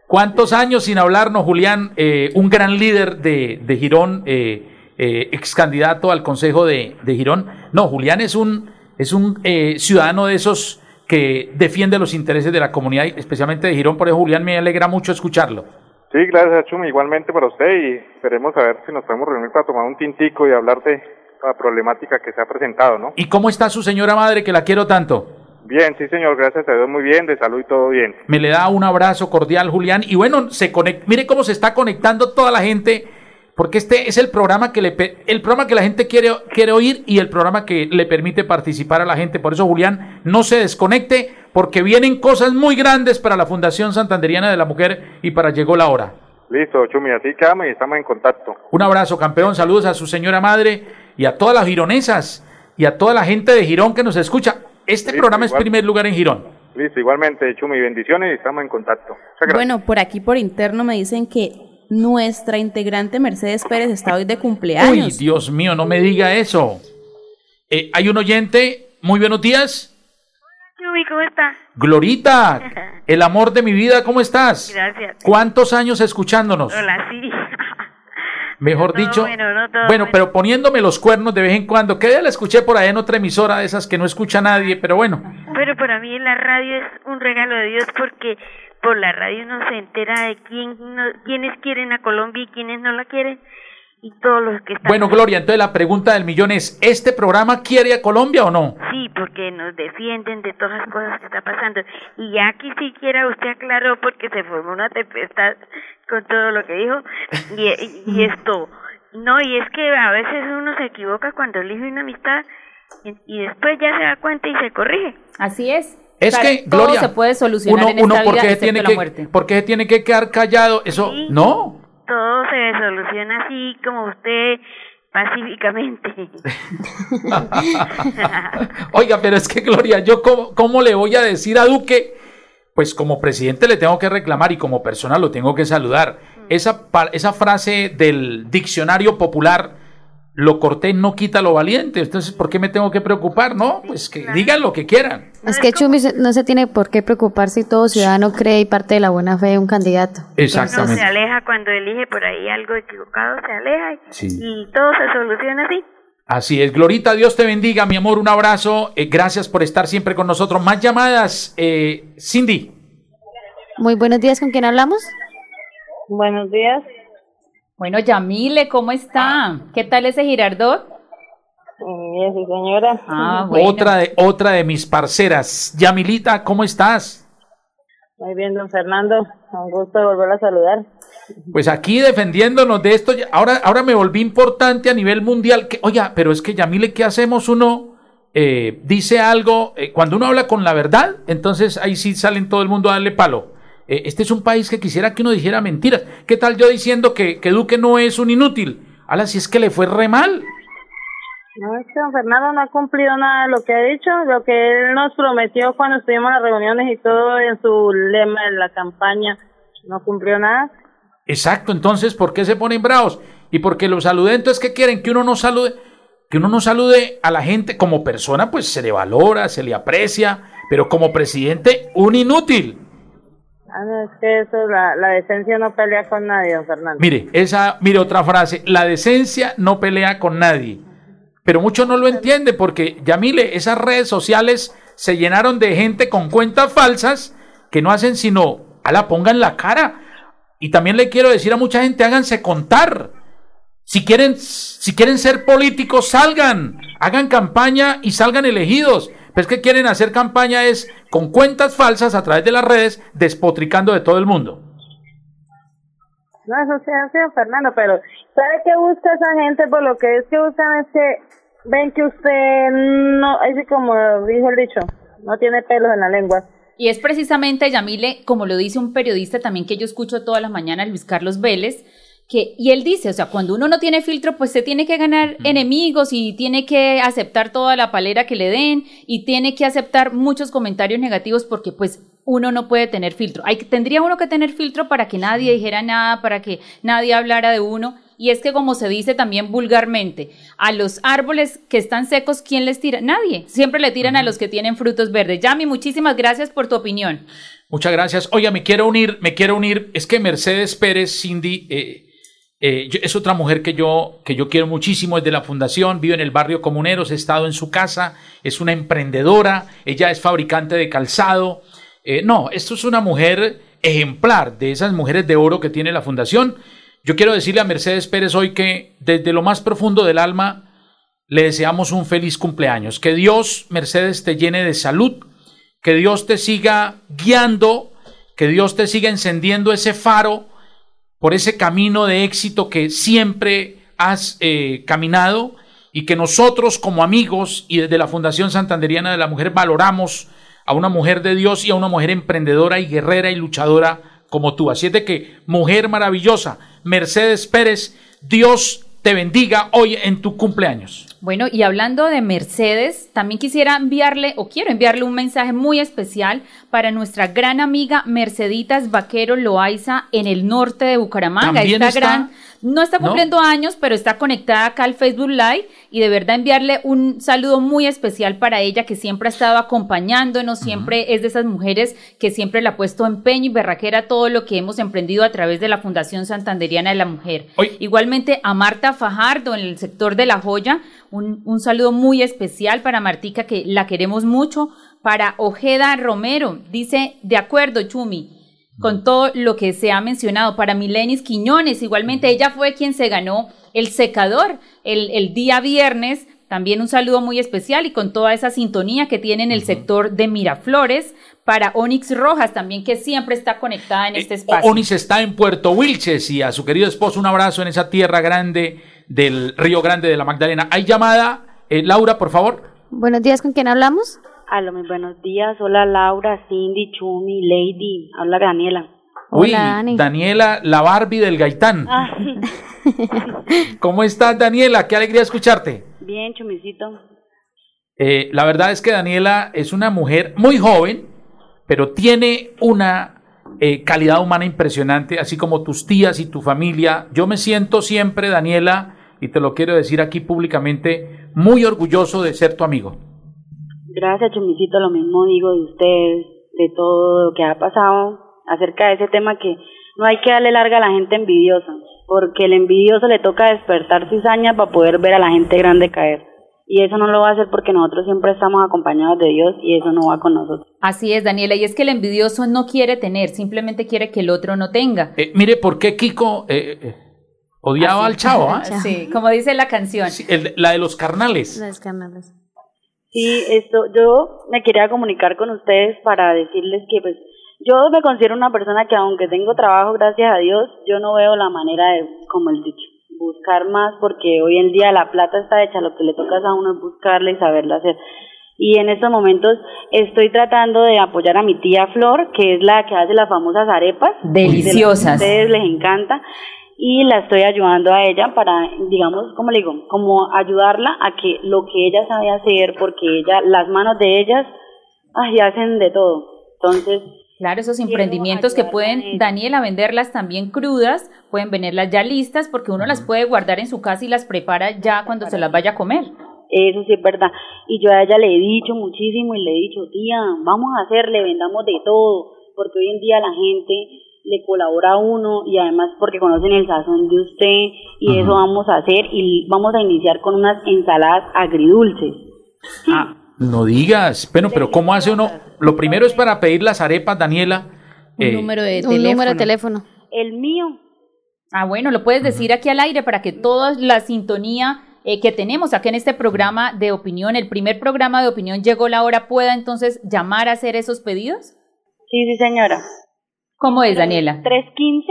¿Cuántos años sin hablarnos, Julián? Eh, un gran líder de, de Girón, eh, eh, ex candidato al Consejo de, de Girón. No, Julián es un, es un eh, ciudadano de esos que defiende los intereses de la comunidad, especialmente de Girón. Por eso, Julián, me alegra mucho escucharlo. Sí, gracias, Chumi. Igualmente para usted y esperemos a ver si nos podemos reunir para tomar un tintico y hablar de la problemática que se ha presentado, ¿no? ¿Y cómo está su señora madre que la quiero tanto? Bien, sí, señor, gracias a Dios, muy bien, de salud y todo bien. Me le da un abrazo cordial, Julián. Y bueno, se conect... mire cómo se está conectando toda la gente, porque este es el programa que le el programa que la gente quiere, quiere oír y el programa que le permite participar a la gente. Por eso, Julián, no se desconecte, porque vienen cosas muy grandes para la Fundación Santanderiana de la Mujer y para Llegó la Hora. Listo, Chumi, así quedamos y estamos en contacto. Un abrazo, campeón. Saludos a su señora madre y a todas las gironesas y a toda la gente de Girón que nos escucha. Este Listo, programa igual. es primer lugar en Girón. Listo, igualmente, Chumi, bendiciones y estamos en contacto. Bueno, por aquí por interno me dicen que nuestra integrante Mercedes Pérez está hoy de Uy, cumpleaños. Dios mío, no me diga eso. Eh, hay un oyente, muy buenos días. Chuy, ¿cómo estás? Glorita, [LAUGHS] el amor de mi vida, ¿cómo estás? Gracias. ¿Cuántos años escuchándonos? Hola, sí. Mejor Todo dicho. bueno, no todo bueno, bueno. pero poniéndome los cuernos de vez en cuando, que ya la escuché por ahí en otra emisora de esas que no escucha nadie, pero bueno. Pero para mí la radio es un regalo de Dios porque por la radio uno se entera de quién no, quiénes quieren a Colombia y quiénes no la quieren y todos los que están. Bueno, Gloria, entonces la pregunta del millón es, ¿este programa quiere a Colombia o no? Sí, porque nos defienden de todas las cosas que está pasando. Y ya aquí siquiera usted aclaró porque se formó una tempestad con todo lo que dijo. Y, y esto, no, y es que a veces uno se equivoca cuando elige una amistad y, y después ya se da cuenta y se corrige. Así es. Es que, todo Gloria, se puede solucionar uno, en esta uno vida ¿por qué se tiene la que, muerte. ¿por qué se tiene que quedar callado? Eso, no. Todo se soluciona así como usted pacíficamente. [LAUGHS] Oiga, pero es que Gloria, yo cómo, cómo le voy a decir a Duque, pues como presidente le tengo que reclamar y como persona lo tengo que saludar. Esa, esa frase del diccionario popular, lo cortés no quita lo valiente, entonces ¿por qué me tengo que preocupar? No, pues que digan lo que quieran. Es que Chumi no se tiene por qué preocupar si todo ciudadano cree y parte de la buena fe de un candidato. Uno se aleja cuando elige por ahí algo equivocado, se aleja y, Sí. y todo se soluciona así. Así es, Glorita, Dios te bendiga, mi amor, un abrazo, eh, gracias por estar siempre con nosotros. Más llamadas, eh, Cindy. Muy buenos días, ¿con quién hablamos? Buenos días. Bueno, Yamile, ¿cómo está? ¿Qué tal ese Girardot? Bien, sí, señora. Ah, [LAUGHS] bueno. Otra de, otra de mis parceras. Yamilita, ¿cómo estás? Muy bien, don Fernando. Un gusto de volver a saludar. Pues aquí defendiéndonos de esto, ahora, ahora me volví importante a nivel mundial. Que, oiga, pero es que Yamile, ¿qué hacemos? Uno eh, dice algo, eh, cuando uno habla con la verdad, entonces ahí sí salen todo el mundo a darle palo. Eh, este es un país que quisiera que uno dijera mentiras. ¿Qué tal yo diciendo que, que Duque no es un inútil? Ala, si es que le fue re mal. No, es que don Fernando no ha cumplido nada de lo que ha dicho, lo que él nos prometió cuando estuvimos en las reuniones y todo en su lema de la campaña. No cumplió nada. Exacto, entonces, ¿por qué se ponen bravos? Y porque los saludé, entonces, ¿qué quieren? Que uno no salude, que uno no salude a la gente como persona, pues se le valora, se le aprecia, pero como presidente, un inútil. Ah, no, es que eso, la, la decencia no pelea con nadie, Fernando. Mire, esa, mire otra frase, la decencia no pelea con nadie. Pero muchos no lo entienden porque, ya mire, esas redes sociales se llenaron de gente con cuentas falsas que no hacen sino, a la pongan la cara. Y también le quiero decir a mucha gente, háganse contar. Si quieren, si quieren ser políticos, salgan, hagan campaña y salgan elegidos. Pero es que quieren hacer campaña es con cuentas falsas a través de las redes, despotricando de todo el mundo. No, eso sí, sí, don Fernando, pero ¿sabe qué busca esa gente? Por lo que es que buscan es que ven que usted no, así como dijo el dicho, no tiene pelos en la lengua. Y es precisamente, Yamile, como lo dice un periodista también que yo escucho todas las mañanas, Luis Carlos Vélez, que, y él dice, o sea, cuando uno no tiene filtro, pues se tiene que ganar enemigos y tiene que aceptar toda la palera que le den y tiene que aceptar muchos comentarios negativos porque pues uno no puede tener filtro. Hay, tendría uno que tener filtro para que nadie dijera nada, para que nadie hablara de uno. Y es que como se dice también vulgarmente, a los árboles que están secos, ¿quién les tira? Nadie. Siempre le tiran a los que tienen frutos verdes. Yami, muchísimas gracias por tu opinión. Muchas gracias. Oiga, me quiero unir, me quiero unir. Es que Mercedes Pérez, Cindy, eh, Eh, es otra mujer que yo, que yo quiero muchísimo, es de la fundación, vive en el barrio Comuneros, he estado en su casa, es una emprendedora, ella es fabricante de calzado. Eh, no, esto es una mujer ejemplar de esas mujeres de oro que tiene la fundación. Yo quiero decirle a Mercedes Pérez hoy que desde lo más profundo del alma le deseamos un feliz cumpleaños. Que Dios, Mercedes, te llene de salud, que Dios te siga guiando, que Dios te siga encendiendo ese faro por ese camino de éxito que siempre has eh, caminado y que nosotros como amigos y desde la Fundación Santanderiana de la Mujer valoramos a una mujer de Dios y a una mujer emprendedora y guerrera y luchadora como tú. Así es de que, mujer maravillosa, Mercedes Pérez, Dios te bendiga hoy en tu cumpleaños. Bueno, y hablando de Mercedes, también quisiera enviarle o quiero enviarle un mensaje muy especial para nuestra gran amiga Merceditas Vaquero Loaiza en el norte de Bucaramanga. Esta está- gran no está ¿No? cumpliendo años, pero está conectada acá al Facebook Live y de verdad enviarle un saludo muy especial para ella que siempre ha estado acompañándonos, siempre es de esas mujeres que siempre le ha puesto empeño y berraquera todo lo que hemos emprendido a través de la Fundación Santanderiana de la Mujer. Igualmente a Marta Fajardo en el sector de La Joya, un, un saludo muy especial para Martica que la queremos mucho, para Ojeda Romero, dice, de acuerdo Chumi, con todo lo que se ha mencionado. Para Milenis Quiñones, igualmente, ella fue quien se ganó el secador el, el día viernes. También un saludo muy especial y con toda esa sintonía que tiene en el sector de Miraflores. Para Onyx Rojas también, que siempre está conectada en este espacio. Onis está en Puerto Wilches y a su querido esposo un abrazo en esa tierra grande del Río Grande de la Magdalena. ¿Hay llamada? Eh, Laura, por favor. Buenos días, ¿con quién hablamos? Aló, muy buenos días. Hola Laura, Cindy, Chumi, Lady. Habla Daniela. Uy, Daniela, la Barbie del Gaitán. Ah, [LAUGHS] ¿Cómo estás, Daniela? Qué alegría escucharte. bien, Chumicito. Eh, la verdad es que Daniela es una mujer muy joven, pero tiene una eh, calidad humana impresionante, así como tus tías y tu familia. Yo me siento siempre, Daniela, y te lo quiero decir aquí públicamente, muy orgulloso de ser tu amigo. Gracias, Chumicito. Lo mismo digo de ustedes, de todo lo que ha pasado acerca de ese tema que no hay que darle larga a la gente envidiosa, porque el envidioso le toca despertar cizaña para poder ver a la gente grande caer. Y eso no lo va a hacer porque nosotros siempre estamos acompañados de Dios y eso no va con nosotros. Así es, Daniela, y es que el envidioso no quiere tener, simplemente quiere que el otro no tenga. Eh, mire, ¿por qué Kiko eh, eh, odiaba al chavo? ah? [LAUGHS] Sí, como dice la canción. El- la de los carnales. Las canales. Sí, esto, yo me quería comunicar con ustedes para decirles que pues yo me considero una persona que aunque tengo trabajo, gracias a Dios, yo no veo la manera de, como el dicho, buscar más porque hoy en día la plata está hecha, lo que le toca a uno es buscarla y saberla hacer. Y en estos momentos estoy tratando de apoyar a mi tía Flor, que es la que hace las famosas arepas. Deliciosas. A ustedes les encanta. Y la estoy ayudando a ella para, digamos, como le digo, como ayudarla a que lo que ella sabe hacer, porque ella, las manos de ellas, ay, hacen de todo. Entonces, Claro, esos emprendimientos que pueden, Daniela, venderlas también crudas, pueden venderlas ya listas porque uno las puede guardar en su casa y las prepara ya cuando se las vaya a comer. Eso sí es verdad. Y yo a ella le he dicho muchísimo y le he dicho, tía, vamos a hacerle, vendamos de todo, porque hoy en día la gente le colabora a uno y además porque conocen el sazón de usted y eso vamos a hacer y vamos a iniciar con unas ensaladas agridulces. Ah, no digas. Bueno, pero ¿cómo hace uno? Lo primero es para pedir las arepas, Daniela. eh, de Un número de teléfono. El mío. Ah, bueno, lo puedes decir aquí al aire para que toda la sintonía eh, que tenemos aquí en este programa de opinión, el primer programa de opinión llegó la hora, pueda entonces llamar a hacer esos pedidos. Sí, sí, señora. ¿Cómo es, Daniela? 315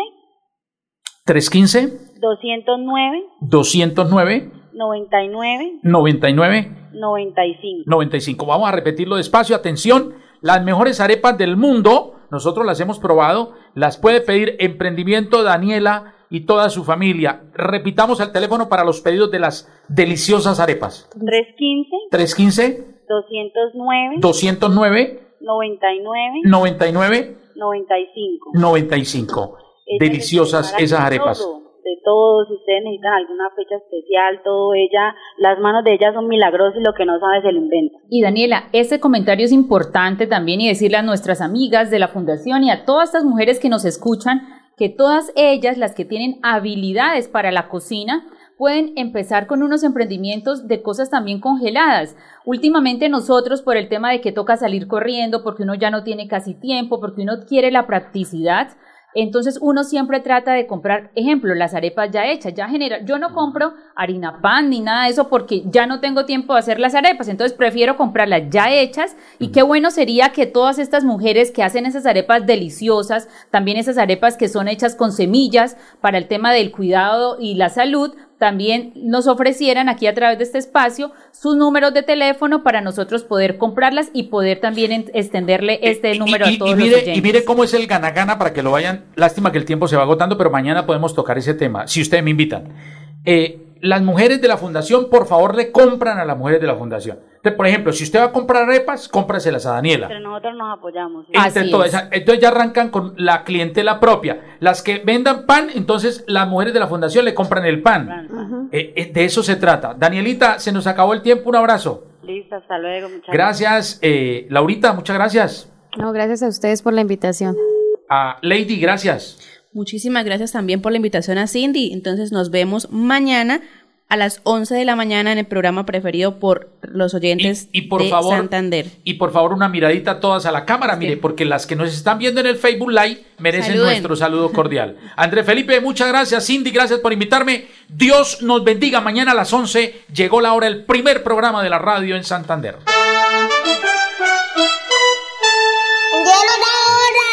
315 209 209 99 99 95. 95. Vamos a repetirlo despacio. Atención, las mejores arepas del mundo, nosotros las hemos probado, las puede pedir Emprendimiento Daniela y toda su familia. Repitamos el teléfono para los pedidos de las deliciosas arepas. 315 315 209 209 99 99 95. 95. Deliciosas Para esas arepas. todo, de todo, si ustedes necesitan alguna fecha especial, todo ella, las manos de ella son milagrosas y lo que no sabe se lo inventa. Y Daniela, ese comentario es importante también y decirle a nuestras amigas de la fundación y a todas estas mujeres que nos escuchan que todas ellas, las que tienen habilidades para la cocina, pueden empezar con unos emprendimientos de cosas también congeladas. Últimamente nosotros por el tema de que toca salir corriendo, porque uno ya no tiene casi tiempo, porque uno quiere la practicidad, entonces uno siempre trata de comprar, ejemplo, las arepas ya hechas, ya genera. Yo no compro harina pan ni nada de eso porque ya no tengo tiempo de hacer las arepas, entonces prefiero comprarlas ya hechas y qué bueno sería que todas estas mujeres que hacen esas arepas deliciosas, también esas arepas que son hechas con semillas para el tema del cuidado y la salud, también nos ofrecieran aquí a través de este espacio sus números de teléfono para nosotros poder comprarlas y poder también extenderle este número a todos mire, los oyentes. Y mire cómo es el gana-gana para que lo vayan. Lástima que el tiempo se va agotando, pero mañana podemos tocar ese tema, si ustedes me invitan. Eh, las mujeres de la fundación, por favor, le compran a las mujeres de la fundación. Entonces, por ejemplo, si usted va a comprar arepas, cómpraselas a Daniela. Pero nosotros nos apoyamos. Entre todas, entonces ya arrancan con la clientela propia. Las que vendan pan, entonces las mujeres de la fundación le compran el pan. Eh, eh, de eso se trata. Danielita, se nos acabó el tiempo. Un abrazo. Listo, hasta luego. Muchas Gracias, eh, Laurita, muchas gracias. No, gracias a ustedes por la invitación. A Lady, gracias. Muchísimas gracias también por la invitación a Cindy. Entonces nos vemos mañana a las 11 de la mañana en el programa preferido por los oyentes Y por de favor, Santander. y por favor una miradita todas a la cámara, mire, porque las que nos están viendo en el Facebook Live merecen Saluden. nuestro saludo cordial. André Felipe, muchas gracias. Cindy, gracias por invitarme. Dios nos bendiga. Mañana a las 11 llegó la hora, el primer programa de la radio en Santander.